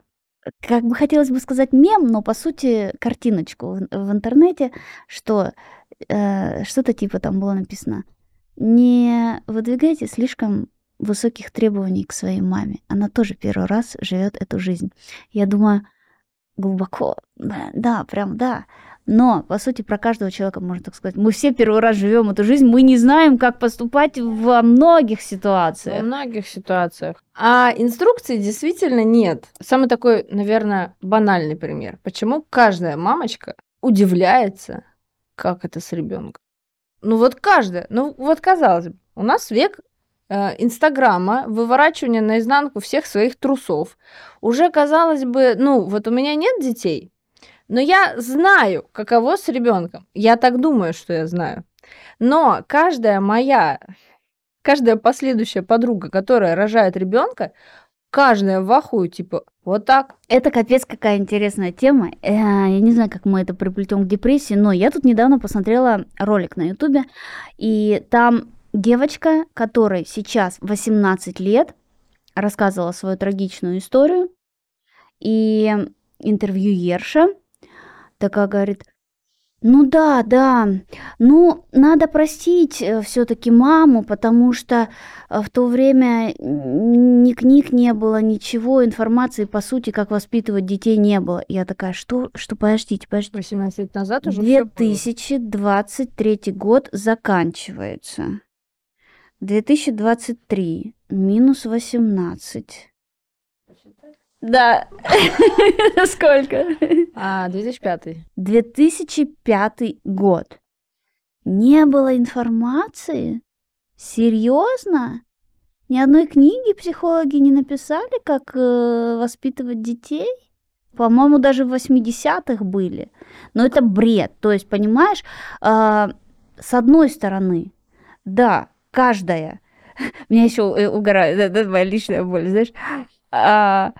как бы хотелось бы сказать мем, но по сути картиночку в, в интернете, что э, что-то типа там было написано. Не выдвигайте слишком высоких требований к своей маме. Она тоже первый раз живет эту жизнь. Я думаю, глубоко, да, прям да. Но, по сути, про каждого человека можно так сказать. Мы все первый раз живем эту жизнь, мы не знаем, как поступать во многих ситуациях. Во многих ситуациях. А инструкции действительно нет. Самый такой, наверное, банальный пример. Почему каждая мамочка удивляется, как это с ребенком? Ну вот каждая. Ну вот казалось бы, у нас век Инстаграма, выворачивание наизнанку всех своих трусов. Уже казалось бы, ну, вот у меня нет детей, но я знаю, каково с ребенком. Я так думаю, что я знаю. Но каждая моя, каждая последующая подруга, которая рожает ребенка, каждая в ахуе, типа, вот так. Это капец какая интересная тема. Э, я не знаю, как мы это приплетем к депрессии, но я тут недавно посмотрела ролик на ютубе, и там Девочка, которой сейчас 18 лет, рассказывала свою трагичную историю, и интервьюерша такая говорит, ну да, да, ну надо простить э, все-таки маму, потому что э, в то время ни книг не было, ничего, информации, по сути, как воспитывать детей не было. Я такая, что, что, подождите, подождите. 18 лет назад уже 2023 год заканчивается. 2023 минус 18. Да. (laughs) Сколько? А, 2005. 2005 год. Не было информации? Серьезно? Ни одной книги психологи не написали, как э, воспитывать детей? По-моему, даже в 80-х были. Но это бред. То есть, понимаешь, э, с одной стороны, да, каждая. (laughs) Меня еще угорает, это моя личная боль, знаешь. А,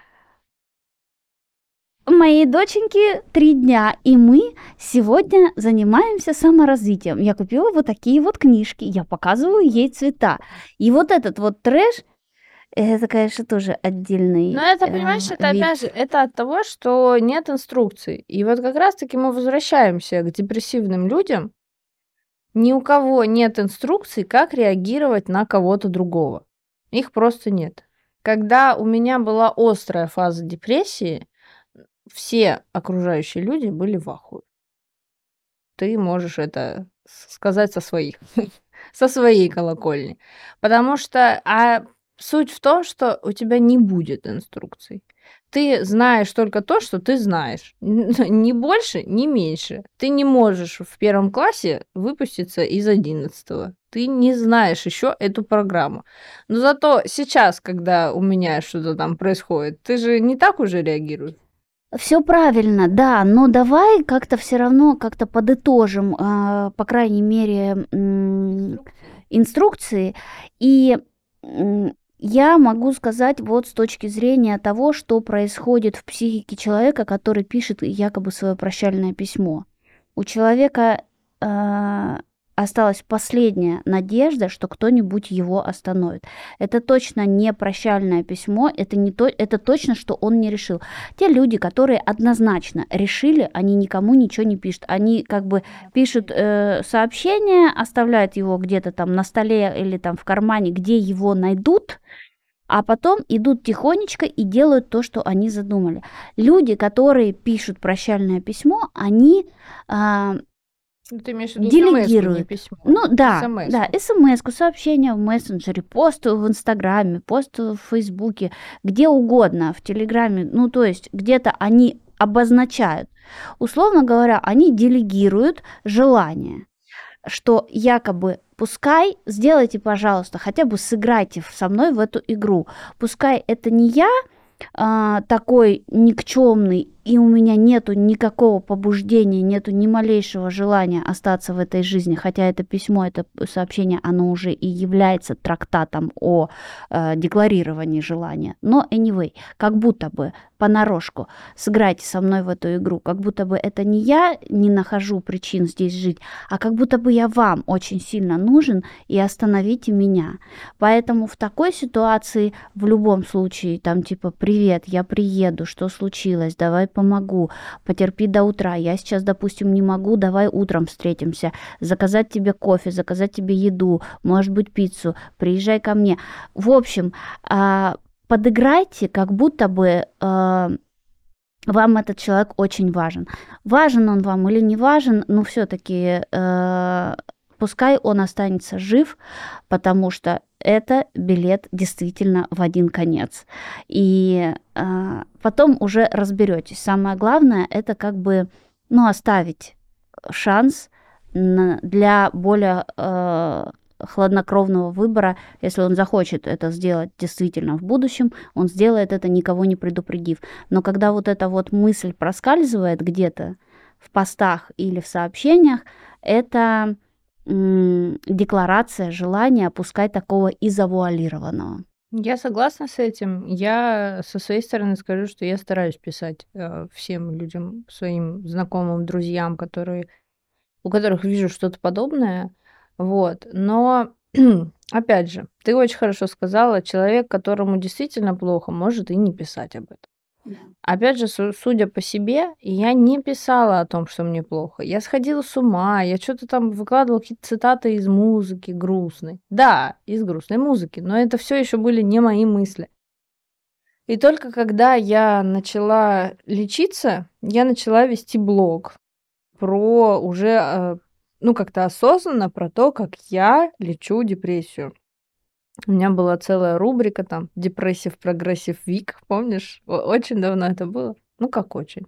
моей доченьке три дня, и мы сегодня занимаемся саморазвитием. Я купила вот такие вот книжки, я показываю ей цвета. И вот этот вот трэш, это, конечно, тоже отдельный. Но это, понимаешь, э, это вид. опять же, это от того, что нет инструкций. И вот как раз-таки мы возвращаемся к депрессивным людям, ни у кого нет инструкций, как реагировать на кого-то другого. Их просто нет. Когда у меня была острая фаза депрессии, все окружающие люди были в ахуе. Ты можешь это сказать со своих, (laughs) со своей колокольни. Потому что а суть в том, что у тебя не будет инструкций ты знаешь только то, что ты знаешь. (laughs) Ни больше, ни меньше. Ты не можешь в первом классе выпуститься из одиннадцатого. Ты не знаешь еще эту программу. Но зато сейчас, когда у меня что-то там происходит, ты же не так уже реагируешь. Все правильно, да, но давай как-то все равно как-то подытожим, э, по крайней мере, э, инструкции и я могу сказать вот с точки зрения того, что происходит в психике человека, который пишет якобы свое прощальное письмо. У человека э, осталась последняя надежда, что кто-нибудь его остановит. Это точно не прощальное письмо, это, не то, это точно, что он не решил. Те люди, которые однозначно решили, они никому ничего не пишут. Они как бы пишут э, сообщение, оставляют его где-то там на столе или там в кармане, где его найдут, а потом идут тихонечко и делают то, что они задумали. Люди, которые пишут прощальное письмо, они ну, ты имеешь в виду делегируют. СМС, письмо. Ну да, СМС. да, смс сообщение в мессенджере, пост в Инстаграме, пост в Фейсбуке, где угодно, в Телеграме, ну то есть где-то они обозначают. Условно говоря, они делегируют желание, что якобы пускай сделайте, пожалуйста, хотя бы сыграйте со мной в эту игру. Пускай это не я а, такой никчемный и у меня нету никакого побуждения, нету ни малейшего желания остаться в этой жизни, хотя это письмо, это сообщение, оно уже и является трактатом о э, декларировании желания. Но anyway, как будто бы понарошку сыграйте со мной в эту игру, как будто бы это не я не нахожу причин здесь жить, а как будто бы я вам очень сильно нужен и остановите меня. Поэтому в такой ситуации в любом случае там типа привет, я приеду, что случилось, давай помогу, потерпи до утра, я сейчас, допустим, не могу, давай утром встретимся, заказать тебе кофе, заказать тебе еду, может быть, пиццу, приезжай ко мне. В общем, а, подыграйте, как будто бы а, вам этот человек очень важен. Важен он вам или не важен, но все-таки э, пускай он останется жив, потому что это билет действительно в один конец. И э, потом уже разберетесь. Самое главное это как бы ну, оставить шанс на, для более э, хладнокровного выбора, если он захочет это сделать действительно в будущем, он сделает это никого не предупредив. Но когда вот эта вот мысль проскальзывает где-то в постах или в сообщениях, это декларация желания опускать такого и завуалированного. Я согласна с этим. Я со своей стороны скажу, что я стараюсь писать э, всем людям, своим знакомым, друзьям, которые, у которых вижу что-то подобное. Вот. Но, (clears throat) опять же, ты очень хорошо сказала, человек, которому действительно плохо, может и не писать об этом. Опять же, судя по себе, я не писала о том, что мне плохо. Я сходила с ума, я что-то там выкладывала какие-то цитаты из музыки грустной. Да, из грустной музыки, но это все еще были не мои мысли. И только когда я начала лечиться, я начала вести блог про уже, э, ну, как-то осознанно про то, как я лечу депрессию. У меня была целая рубрика там «Depressive progressive week», помнишь? Очень давно это было. Ну, как очень.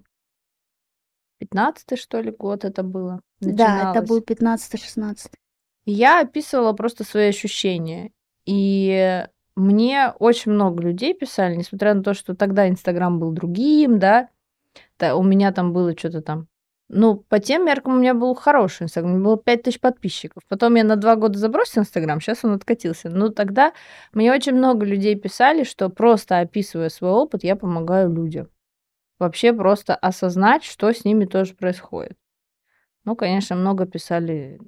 15 что ли, год это было. Да, это был 15-16. Я описывала просто свои ощущения. И мне очень много людей писали, несмотря на то, что тогда Инстаграм был другим, да, у меня там было что-то там ну, по тем меркам у меня был хороший Инстаграм, у меня было 5000 подписчиков. Потом я на два года забросил Инстаграм, сейчас он откатился. Но тогда мне очень много людей писали, что просто описывая свой опыт, я помогаю людям. Вообще просто осознать, что с ними тоже происходит. Ну, конечно, много писали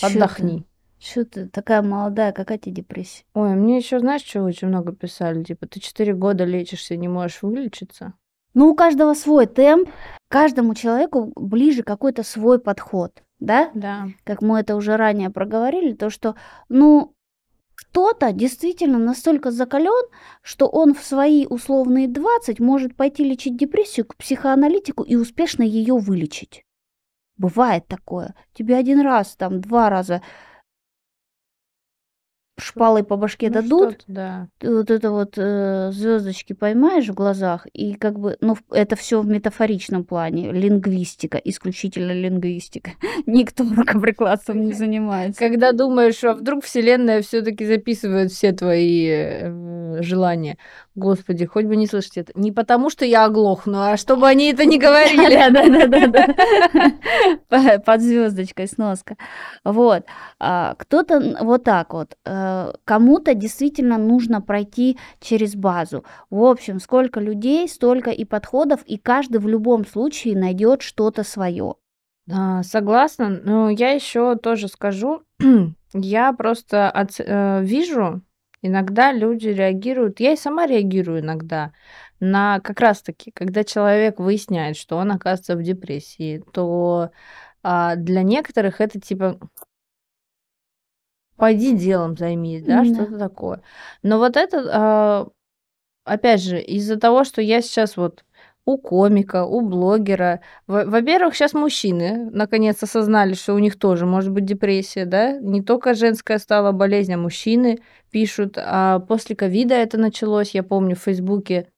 «отдохни». Что ты такая молодая, какая тебе депрессия? Ой, мне еще знаешь, что очень много писали? Типа, ты четыре года лечишься, не можешь вылечиться. Ну, у каждого свой темп, каждому человеку ближе какой-то свой подход, да? Да. Как мы это уже ранее проговорили, то что, ну, кто-то действительно настолько закален, что он в свои условные 20 может пойти лечить депрессию к психоаналитику и успешно ее вылечить. Бывает такое. Тебе один раз, там, два раза шпалой по башке ну, дадут, да. ты вот это вот э, звездочки поймаешь в глазах, и как бы, ну, это все в метафоричном плане, лингвистика, исключительно лингвистика. (laughs) Никто рукоприкладством не занимается. Когда думаешь, а вдруг Вселенная все-таки записывает все твои э, желания. Господи, хоть бы не слышать это. Не потому, что я оглохну, а чтобы они это не говорили. (laughs) Да-да-да. Под звездочкой сноска. Вот. А, кто-то вот так вот э, кому-то действительно нужно пройти через базу. В общем, сколько людей, столько и подходов, и каждый в любом случае найдет что-то свое. А, согласна, но я еще тоже скажу, (clears throat) я просто от, э, вижу, иногда люди реагируют, я и сама реагирую иногда на как раз-таки, когда человек выясняет, что он оказывается в депрессии, то а, для некоторых это типа пойди делом займись, да, Да. что-то такое. Но вот это, а, опять же, из-за того, что я сейчас вот у комика, у блогера. Во-первых, сейчас мужчины наконец осознали, что у них тоже может быть депрессия, да? Не только женская стала болезнь, а мужчины пишут. А после ковида это началось. Я помню в Фейсбуке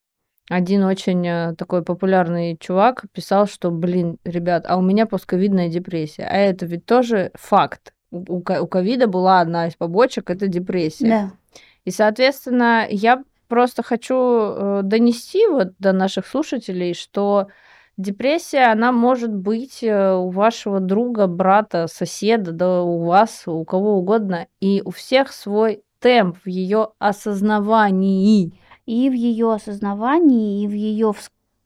один очень э, такой популярный чувак писал, что, блин, ребят, а у меня постковидная депрессия. А это ведь тоже факт у ковида была одна из побочек, это депрессия. Да. И, соответственно, я просто хочу э, донести вот до наших слушателей, что депрессия, она может быть э, у вашего друга, брата, соседа, да у вас, у кого угодно, и у всех свой темп в ее осознавании. И в ее осознавании, и в ее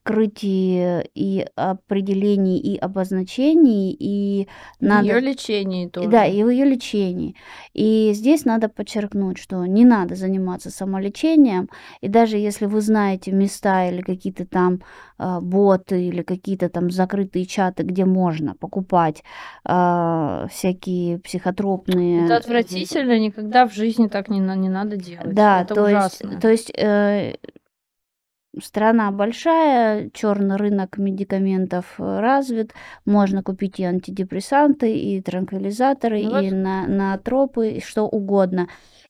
вскрытии, и определении, и обозначении, и надо... ее лечении Да, тоже. и в ее лечении. И здесь надо подчеркнуть, что не надо заниматься самолечением. И даже если вы знаете места или какие-то там а, боты или какие-то там закрытые чаты, где можно покупать а, всякие психотропные Это отвратительно, никогда в жизни так не, не надо делать. Да, Это то есть, ужасно. то есть э, страна большая, черный рынок медикаментов э, развит, можно купить и антидепрессанты, и транквилизаторы, Ну и вот. на, наотропы, и что угодно.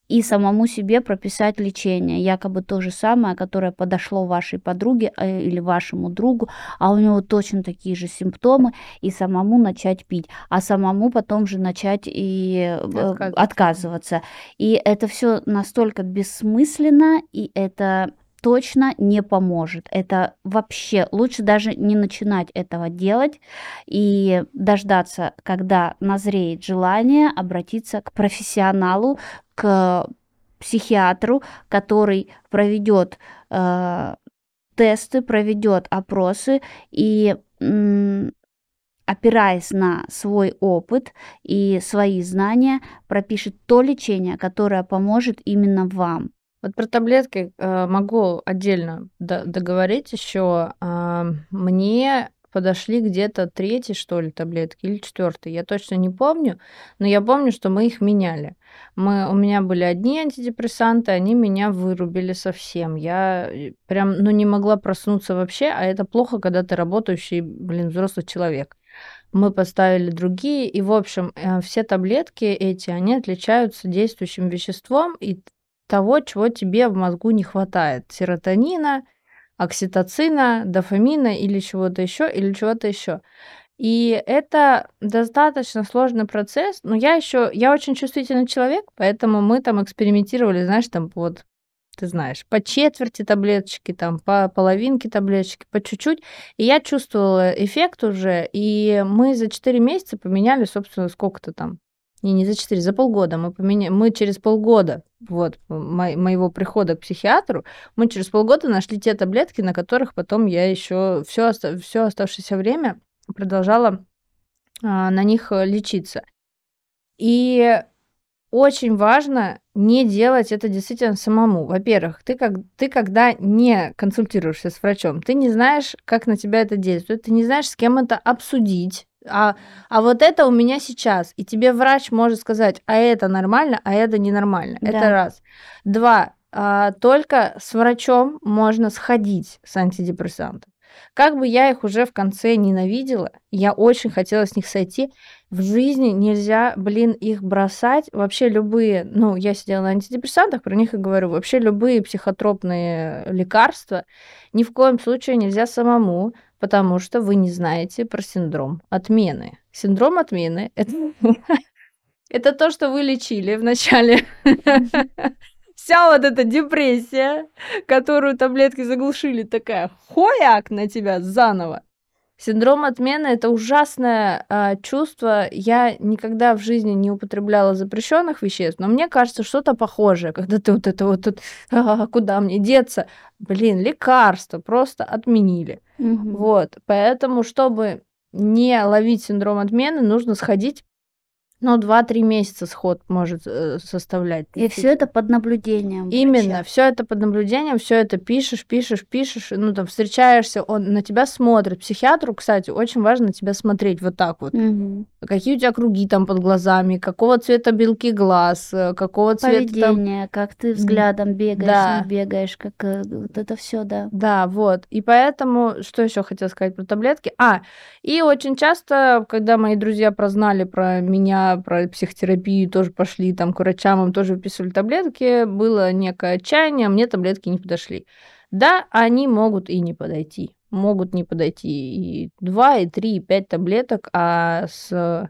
И самому себе прописать лечение, якобы то же самое, которое подошло вашей подруге э, или вашему другу, а у него точно такие же симптомы, и самому начать пить, а самому потом же начать и э, Отказываться. отказываться. И это все настолько бессмысленно, и это точно не поможет. Это вообще лучше даже не начинать этого делать и дождаться, когда назреет желание обратиться к профессионалу, к психиатру, который проведет э, тесты, проведет опросы и опираясь на свой опыт и свои знания, пропишет то лечение, которое поможет именно вам. Вот про таблетки э, могу отдельно д- договорить еще. Мне подошли где-то третьи, что ли, таблетки или четвертые, я точно не помню, но я помню, что мы их меняли. Мы, у меня были одни антидепрессанты, они меня вырубили совсем. Я э, прям, ну, не могла проснуться вообще, а это плохо, когда ты работающий, блин, взрослый человек. Мы поставили другие, и, в общем, э, все таблетки эти, они отличаются действующим веществом и того, чего тебе в мозгу не хватает. Серотонина, окситоцина, дофамина или чего-то еще, или чего-то еще. И это достаточно сложный процесс, но я еще, я очень чувствительный человек, поэтому мы там экспериментировали, знаешь, там вот, ты знаешь, по четверти таблеточки, там по половинке таблеточки, по чуть-чуть. И я чувствовала эффект уже, и мы за 4 месяца поменяли, собственно, сколько-то там, не, не за 4, за полгода. Мы, поменя... мы через полгода вот, мо- моего прихода к психиатру, мы через полгода нашли те таблетки, на которых потом я еще все, все оставшееся время продолжала а, на них э, лечиться. И очень важно не делать это действительно самому. Во-первых, ты, как, ты когда не консультируешься с врачом, ты не знаешь, как на тебя это действует, ты не знаешь, с кем это обсудить. А, а вот это у меня сейчас. И тебе врач может сказать, а это нормально, а это ненормально. Да. Это раз. Два. а, только с врачом можно сходить с антидепрессантов. Как бы я их уже в конце ненавидела, я очень хотела с них сойти. В жизни нельзя, блин, их бросать. Вообще любые, ну, я сидела на антидепрессантах, про них и говорю, вообще любые психотропные лекарства ни в коем случае нельзя самому, потому что вы не знаете про синдром отмены. Синдром отмены (laughs) это, то, что вы лечили в начале. (laughs) Вся вот эта депрессия, которую таблетки заглушили, такая хояк на тебя заново. Синдром отмены это ужасное а, чувство. Я никогда в жизни не употребляла запрещенных веществ, но мне кажется, что-то похожее, когда ты вот это вот тут, «А, куда мне деться? Блин, лекарства просто отменили. Мгм. Вот, поэтому, чтобы не ловить синдром отмены, нужно сходить, ну, 2-3 месяца сход может э, составлять. И все это под наблюдением. Именно, все это под наблюдением, все это пишешь, пишешь, пишешь, ну там встречаешься, он на тебя смотрит. Психиатру, кстати, очень важно на тебя смотреть вот так вот. Мгм. Какие у тебя круги там под глазами, какого цвета белки глаз, э, какого цвета там Поведение, как ты взглядом бегаешь, да. не бегаешь, как э, вот это все, да. Да, вот. И поэтому, что еще хотела сказать про таблетки? А, и очень часто, когда мои друзья прознали про меня, про психотерапию, тоже пошли там к врачам, им тоже выписывали таблетки, было некое отчаяние, мне таблетки не подошли. Да, они могут и не подойти. Могут не подойти и 2, и 3, и 5 таблеток, а с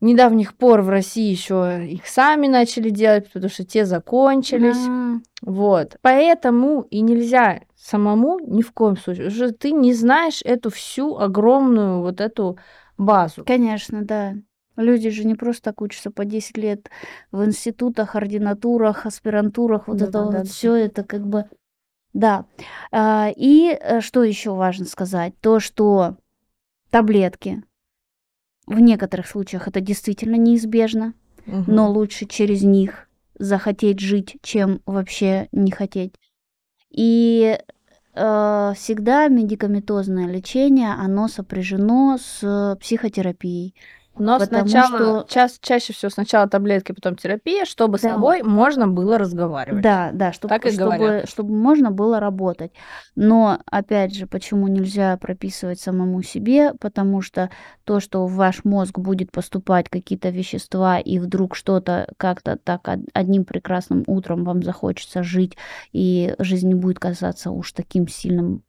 недавних пор в России еще их сами начали делать, потому что те закончились. А, Вот. Поэтому и нельзя самому ни в коем случае. Уже ты не знаешь эту всю огромную вот эту базу. Конечно, да. Люди же не просто так учатся по 10 лет в институтах, ординатурах, аспирантурах, вот это Да-да-да. вот все это как бы... Да. А, И э, что еще важно сказать? То, что таблетки в некоторых случаях это действительно неизбежно, Мгм. но лучше через них захотеть жить, чем вообще не хотеть. И э, всегда медикаментозное лечение, оно сопряжено с психотерапией. Но Потому сначала, что- час- чаще всего сначала таблетки, потом терапия, чтобы с Да. тобой можно было разговаривать. Да, да, чтобы, Так и чтобы, говорят. чтобы можно было работать. Но, опять же, почему нельзя прописывать самому себе? Потому что то, что в ваш мозг будет поступать какие-то вещества, и вдруг что-то как-то так од- одним прекрасным утром вам захочется жить, и жизнь не будет казаться уж таким сильным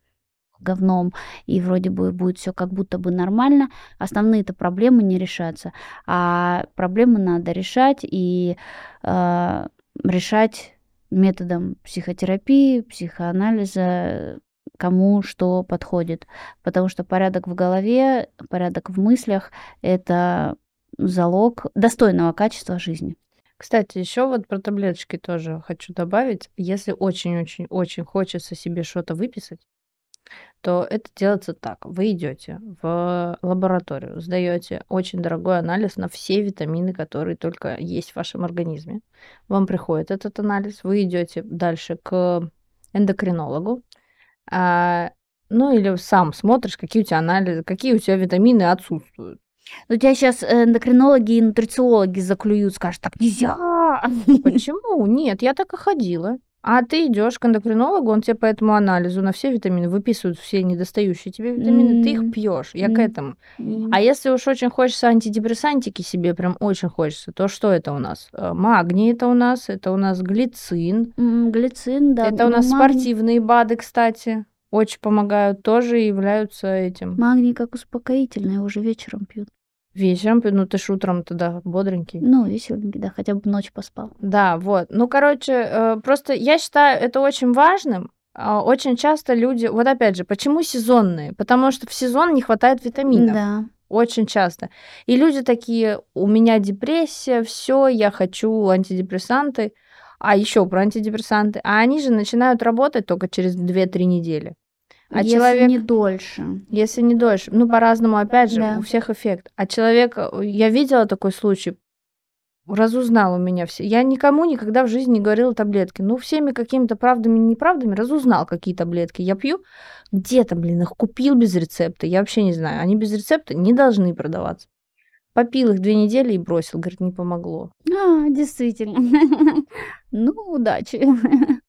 говном, и вроде бы будет все как будто бы нормально, основные-то проблемы не решатся. А проблемы надо решать, и э, решать методом психотерапии, психоанализа, кому что подходит. Потому что порядок в голове, порядок в мыслях – это залог достойного качества жизни. Кстати, еще вот про таблеточки тоже хочу добавить. Если очень-очень-очень хочется себе что-то выписать, то это делается так. Вы идете в лабораторию, сдаете очень дорогой анализ на все витамины, которые только есть в вашем организме. Вам приходит этот анализ, вы идете дальше к эндокринологу, а, ну или сам смотришь, какие у тебя анализы, какие у тебя витамины отсутствуют. Но тебя сейчас эндокринологи и нутрициологи заклюют, скажут, так нельзя. Почему? Нет, я так и ходила. А ты идешь к эндокринологу, он тебе по этому анализу на все витамины выписывает все недостающие тебе витамины, ты М. их пьешь. Я к М. этому. А если уж очень хочется антидепрессантики себе, прям очень хочется, то что это у нас? Э, Магний это у нас, это у нас глицин, М, Глицин, да. это у ну, нас магний- спортивные БАДы, кстати, очень помогают, тоже являются этим. Магний как успокоительный, его уже вечером пьют. Вечером, ну ты ж утром тогда бодренький. Ну, веселенький, да, хотя бы ночь поспал. Да, вот. Ну, короче, э, просто я считаю это очень важным. А, Очень часто люди, вот опять же, почему сезонные? Потому что в сезон не хватает витаминов. Да. Очень часто. И люди такие, у меня депрессия, все, я хочу антидепрессанты. А еще про антидепрессанты. А они же начинают работать только через 2-3 недели. А Если человек, не дольше. если не дольше, ну, по-разному, опять же, Да. у всех эффект. А человек, э, я видела такой случай, разузнал у меня все. Я никому никогда в жизни не говорила таблетки. Ну, всеми какими-то правдами и неправдами разузнал, какие таблетки я пью. Где-то, блин, их купил без рецепта. Я вообще не знаю. Они без рецепта не должны продаваться. Попил их две недели и бросил. Говорит, не помогло. А, действительно. (laughs) Ну, удачи. (laughs)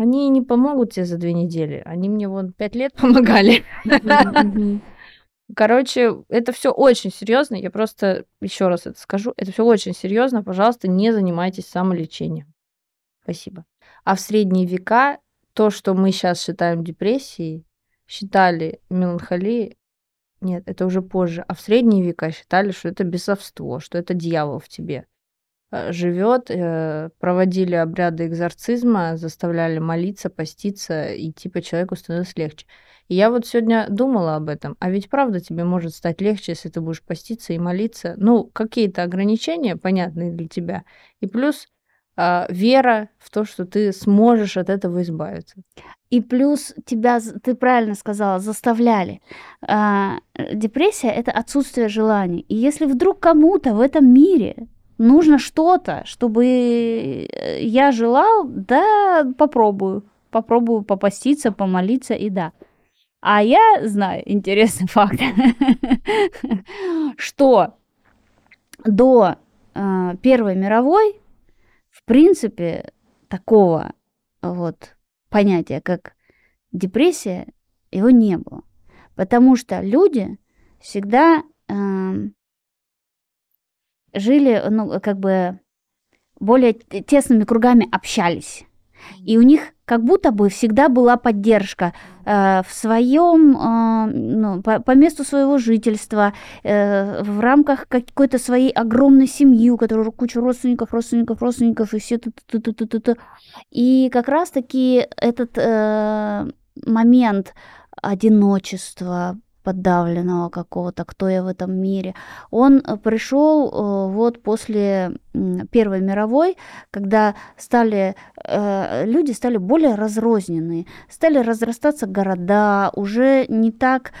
Они не помогут тебе за две недели. Они мне вон пять лет (laughs) помогали. Короче, это все очень серьезно. Я просто еще раз это скажу. Это все очень серьезно. Пожалуйста, не занимайтесь самолечением. Спасибо. А в средние века то, что мы сейчас считаем депрессией, считали меланхолией. Нет, это уже позже. А в средние века считали, что это бесовство, что это дьявол в тебе живет, проводили обряды экзорцизма, заставляли молиться, поститься, и типа человеку становилось легче. И я вот сегодня думала об этом. А ведь правда тебе может стать легче, если ты будешь поститься и молиться. Ну, какие-то ограничения понятные для тебя. И плюс а, вера в то, что ты сможешь от этого избавиться. И плюс тебя, ты правильно сказала, заставляли. А, э, депрессия это отсутствие желаний. И если вдруг кому-то в этом мире нужно что-то, чтобы э, я желал, да, попробую. Попробую попаститься, помолиться и да. А я знаю интересный (laughs) факт, что до э, Первой мировой, в принципе, такого вот понятия, как депрессия, его не было. Потому что люди всегда эм, жили, ну, как бы более тесными кругами общались. И у них как будто бы всегда была поддержка э, в своем, э, ну, по, по месту своего жительства, э, в рамках какой-то своей огромной семьи, у которой куча родственников, родственников, родственников, и все тут, тут, тут, тут, тут. И как раз-таки этот э, момент одиночества, подавленного какого-то, кто я в этом мире. Он э, пришел э, вот после Первой мировой, когда стали, э, люди стали более разрозненные, стали разрастаться города, уже не так,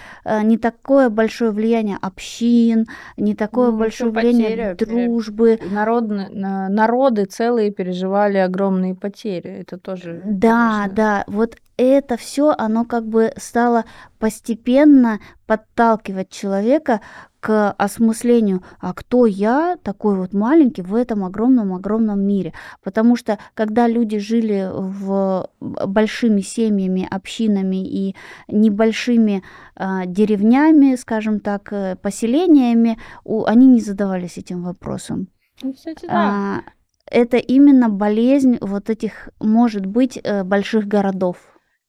не такое большое влияние общин, не такое ну, большое влияние потери, дружбы. Народны, народы целые переживали огромные потери, это тоже. Да, конечно. да, вот это все, оно как бы стало постепенно подталкивать человека к осмыслению, а кто я, такой вот маленький, в этом огромном-огромном мире. Потому что когда люди жили в большими семьями, общинами и небольшими э, деревнями, скажем так, э, поселениями, у, они не задавались этим вопросом. Ну, кстати, да. А, это именно болезнь вот этих, может быть, э, больших городов.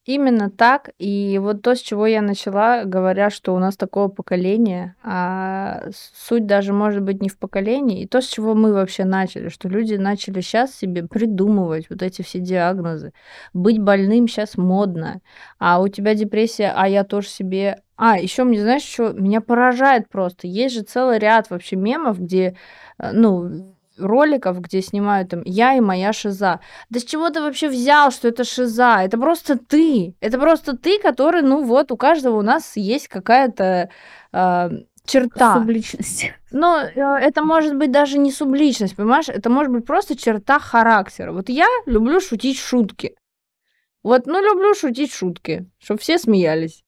Именно так. И вот то, с чего я начала, говоря, что у нас такого поколения, а суть даже может быть не в поколении, и то, с чего мы вообще начали, что люди начали сейчас себе придумывать вот эти все диагнозы. Быть больным сейчас модно, а у тебя депрессия, а я тоже себе... А, еще мне, знаешь, что меня поражает просто. Есть же целый ряд вообще мемов, где, э, ну, роликов, где снимают там я и моя шиза. Да с чего ты вообще взял, что это шиза? Это просто ты. Это просто ты, который, ну вот, у каждого у нас есть какая-то э, черта. Субличность. Но э, это может быть даже не субличность, понимаешь? Это может быть просто черта характера. Вот я люблю шутить шутки. Вот, ну, люблю шутить шутки, чтобы все смеялись.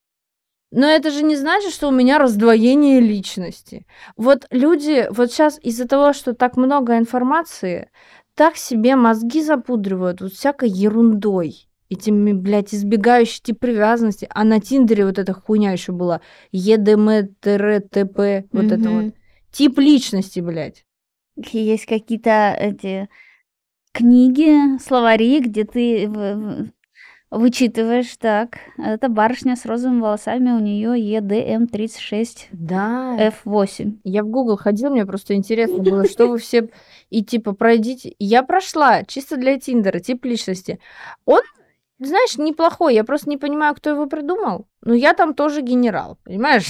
Но это же не значит, что у меня раздвоение личности. Вот люди, вот сейчас из-за того, что так много информации, так себе мозги запудривают вот всякой ерундой. Этими, блядь, избегающей тип привязанности. А на Тиндере вот эта хуйня еще была. ЕДМ-ТП, вот это вот. Тип личности, блядь. Есть какие-то эти книги, словари, где ты Вычитываешь, так. Это барышня с розовыми волосами, у нее ЕДМ-36 Да. F8. Я в Google ходила, мне просто интересно было, что вы все... И типа пройдите. Я прошла, чисто для Тиндера, тип личности. Он, знаешь, неплохой. Я просто не понимаю, кто его придумал. Но я там тоже генерал, понимаешь?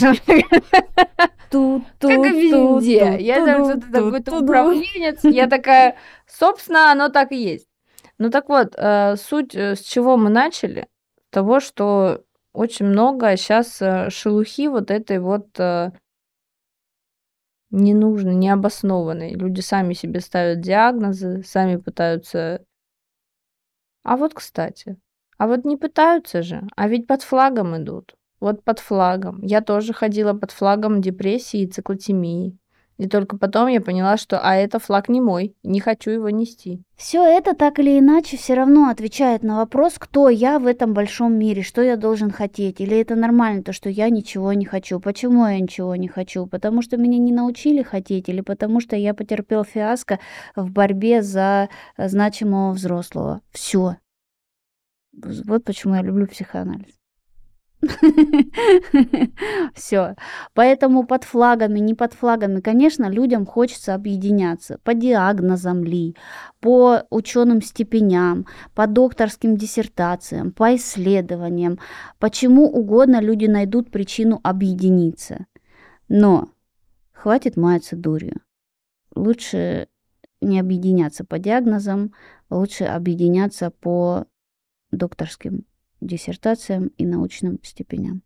Как и везде. Я там какой-то управленец. Я такая, собственно, оно так и есть. Ну так вот, э, суть, э, с чего мы начали? Того, что очень много сейчас э, шелухи вот этой вот ненужной, необоснованной. Люди сами себе ставят диагнозы, сами пытаются... А вот, кстати, а вот не пытаются же, а ведь под флагом идут. Вот под флагом. Я тоже ходила под флагом депрессии и циклотемии. И только потом я поняла, что а это флаг не мой, не хочу его нести. Все это так или иначе все равно отвечает на вопрос, кто я в этом большом мире, что я должен хотеть. Или это нормально, то, что я ничего не хочу. Почему я ничего не хочу? Потому что меня не научили хотеть, или потому что я потерпел фиаско в борьбе за значимого взрослого. Все. Вот почему я люблю психоанализ. (laughs) Все. Поэтому под флагами, не под флагами, конечно, людям хочется объединяться по диагнозам ли, по ученым степеням, по докторским диссертациям, по исследованиям. Почему угодно люди найдут причину объединиться. Но хватит маяться дурью. Лучше не объединяться по диагнозам, лучше объединяться по докторским диссертациям и научным степеням.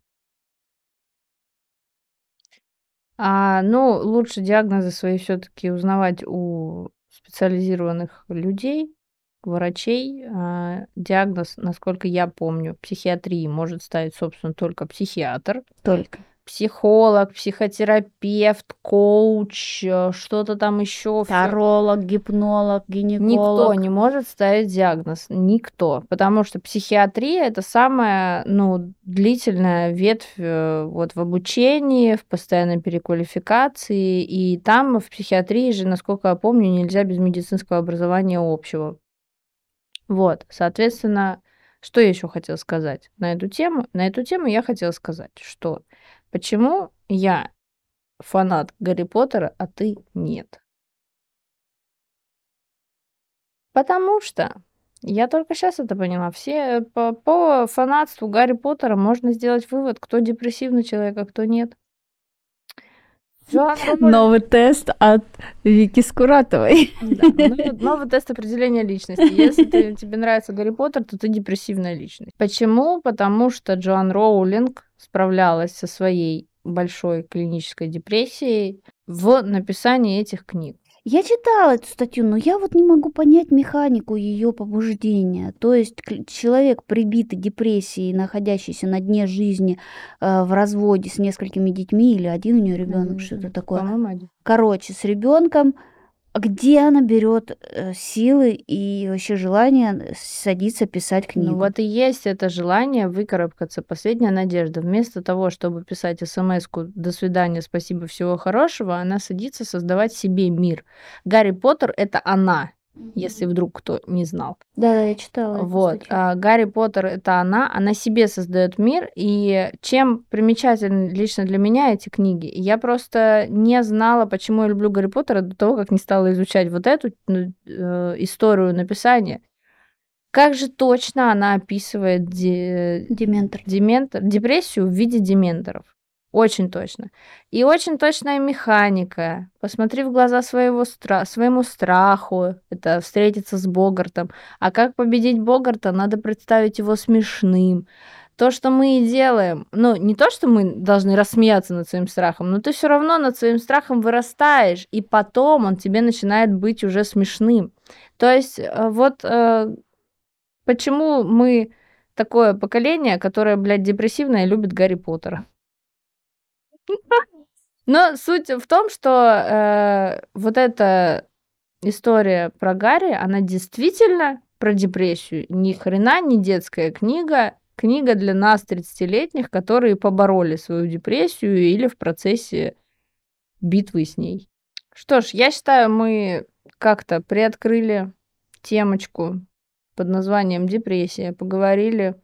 А, ну, лучше диагнозы свои все-таки узнавать у специализированных людей, врачей. А, диагноз, насколько я помню, психиатрии может ставить, собственно, только психиатр. Только психолог, психотерапевт, коуч, э, что-то там еще. Таролог, гипнолог, гинеколог. Никто не может ставить диагноз. Никто. Потому что психиатрия это самая ну, длительная ветвь э, вот, в обучении, в постоянной переквалификации. И там в психиатрии же, насколько я помню, нельзя без медицинского образования общего. Вот, соответственно, что я еще хотела сказать на эту тему? На эту тему я хотела сказать, что почему я фанат Гарри Поттера, а ты нет. Потому что я только сейчас это поняла. Все по, по фанатству Гарри Поттера можно сделать вывод, кто депрессивный человек, а кто нет. Новый тест от Вики Скуратовой. Да, ну, новый тест определения личности. Если ты, тебе нравится Гарри Поттер, то ты депрессивная личность. Почему? Потому что Джоан Роулинг справлялась со своей большой клинической депрессией в написании этих книг. Я читала эту статью, но я вот не могу понять механику ее побуждения. То есть человек, прибитый депрессией, находящийся на дне жизни э, в разводе с несколькими детьми, или один у нее ребенок, mm-hmm. что-то такое. Короче, с ребенком где она берет э, силы и вообще желание садиться писать ну, книгу? Ну вот и есть это желание выкарабкаться, последняя надежда. Вместо того, чтобы писать смс-ку «до свидания, спасибо, всего хорошего», она садится создавать себе мир. Гарри Поттер — это она, если вдруг кто не знал. Да, да, я читала. Вот. А, Гарри Поттер это она, она себе создает мир. И чем примечательны лично для меня эти книги? Я просто не знала, почему я люблю Гарри Поттера до того, как не стала изучать вот эту ну, э, историю написания. Как же точно она описывает де... Дементор. Дементор, депрессию в виде дементоров. Очень точно. И очень точная механика. Посмотри в глаза своего стра- своему страху. Это встретиться с Богартом. А как победить Богарта, надо представить его смешным. То, что мы и делаем, ну, не то, что мы должны рассмеяться над своим страхом, но ты все равно над своим страхом вырастаешь, и потом он тебе начинает быть уже смешным. То есть э, вот э, почему мы такое поколение, которое, блядь, депрессивное любит Гарри Поттера. Но суть в том, что э, вот эта история про Гарри, она действительно про депрессию. Ни хрена не детская книга. Книга для нас, 30-летних, которые побороли свою депрессию или в процессе битвы с ней. Что ж, я считаю, мы как-то приоткрыли темочку под названием депрессия, поговорили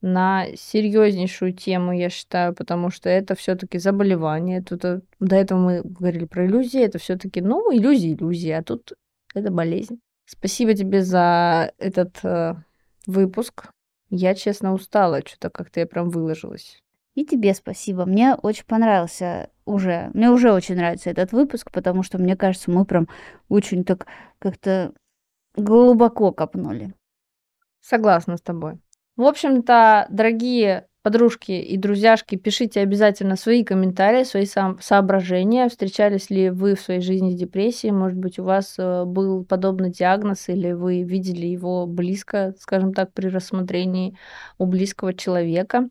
на серьезнейшую тему, я считаю, потому что это все-таки заболевание. Тут э, до этого мы говорили про иллюзии, это все-таки, ну, иллюзии, иллюзии, а тут это болезнь. Спасибо тебе за этот э, выпуск. Я, честно, устала, что-то как-то я прям выложилась. И тебе спасибо. Мне очень понравился уже, мне уже очень нравится этот выпуск, потому что, мне кажется, мы прям очень так как-то глубоко копнули. Согласна с тобой. В общем-то, дорогие подружки и друзьяшки, пишите обязательно свои комментарии, свои сам соображения. Встречались ли вы в своей жизни с депрессией? Может быть, у вас э, был подобный диагноз или вы видели его близко, скажем так, при рассмотрении у близкого человека.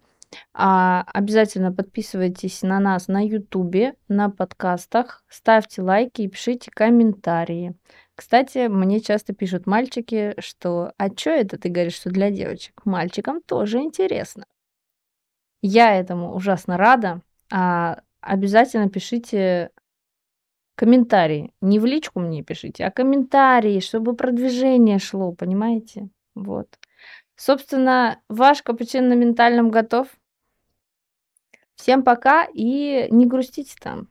А, обязательно подписывайтесь на нас на Ютубе, на подкастах, ставьте лайки и пишите комментарии. Кстати, мне часто пишут мальчики, что «А чё это ты говоришь, что для девочек?» Мальчикам тоже интересно. Я этому ужасно рада. А обязательно пишите комментарии. Не в личку мне пишите, а комментарии, чтобы продвижение шло, понимаете? Вот. Собственно, ваш капучино на ментальном готов. Всем пока и не грустите там.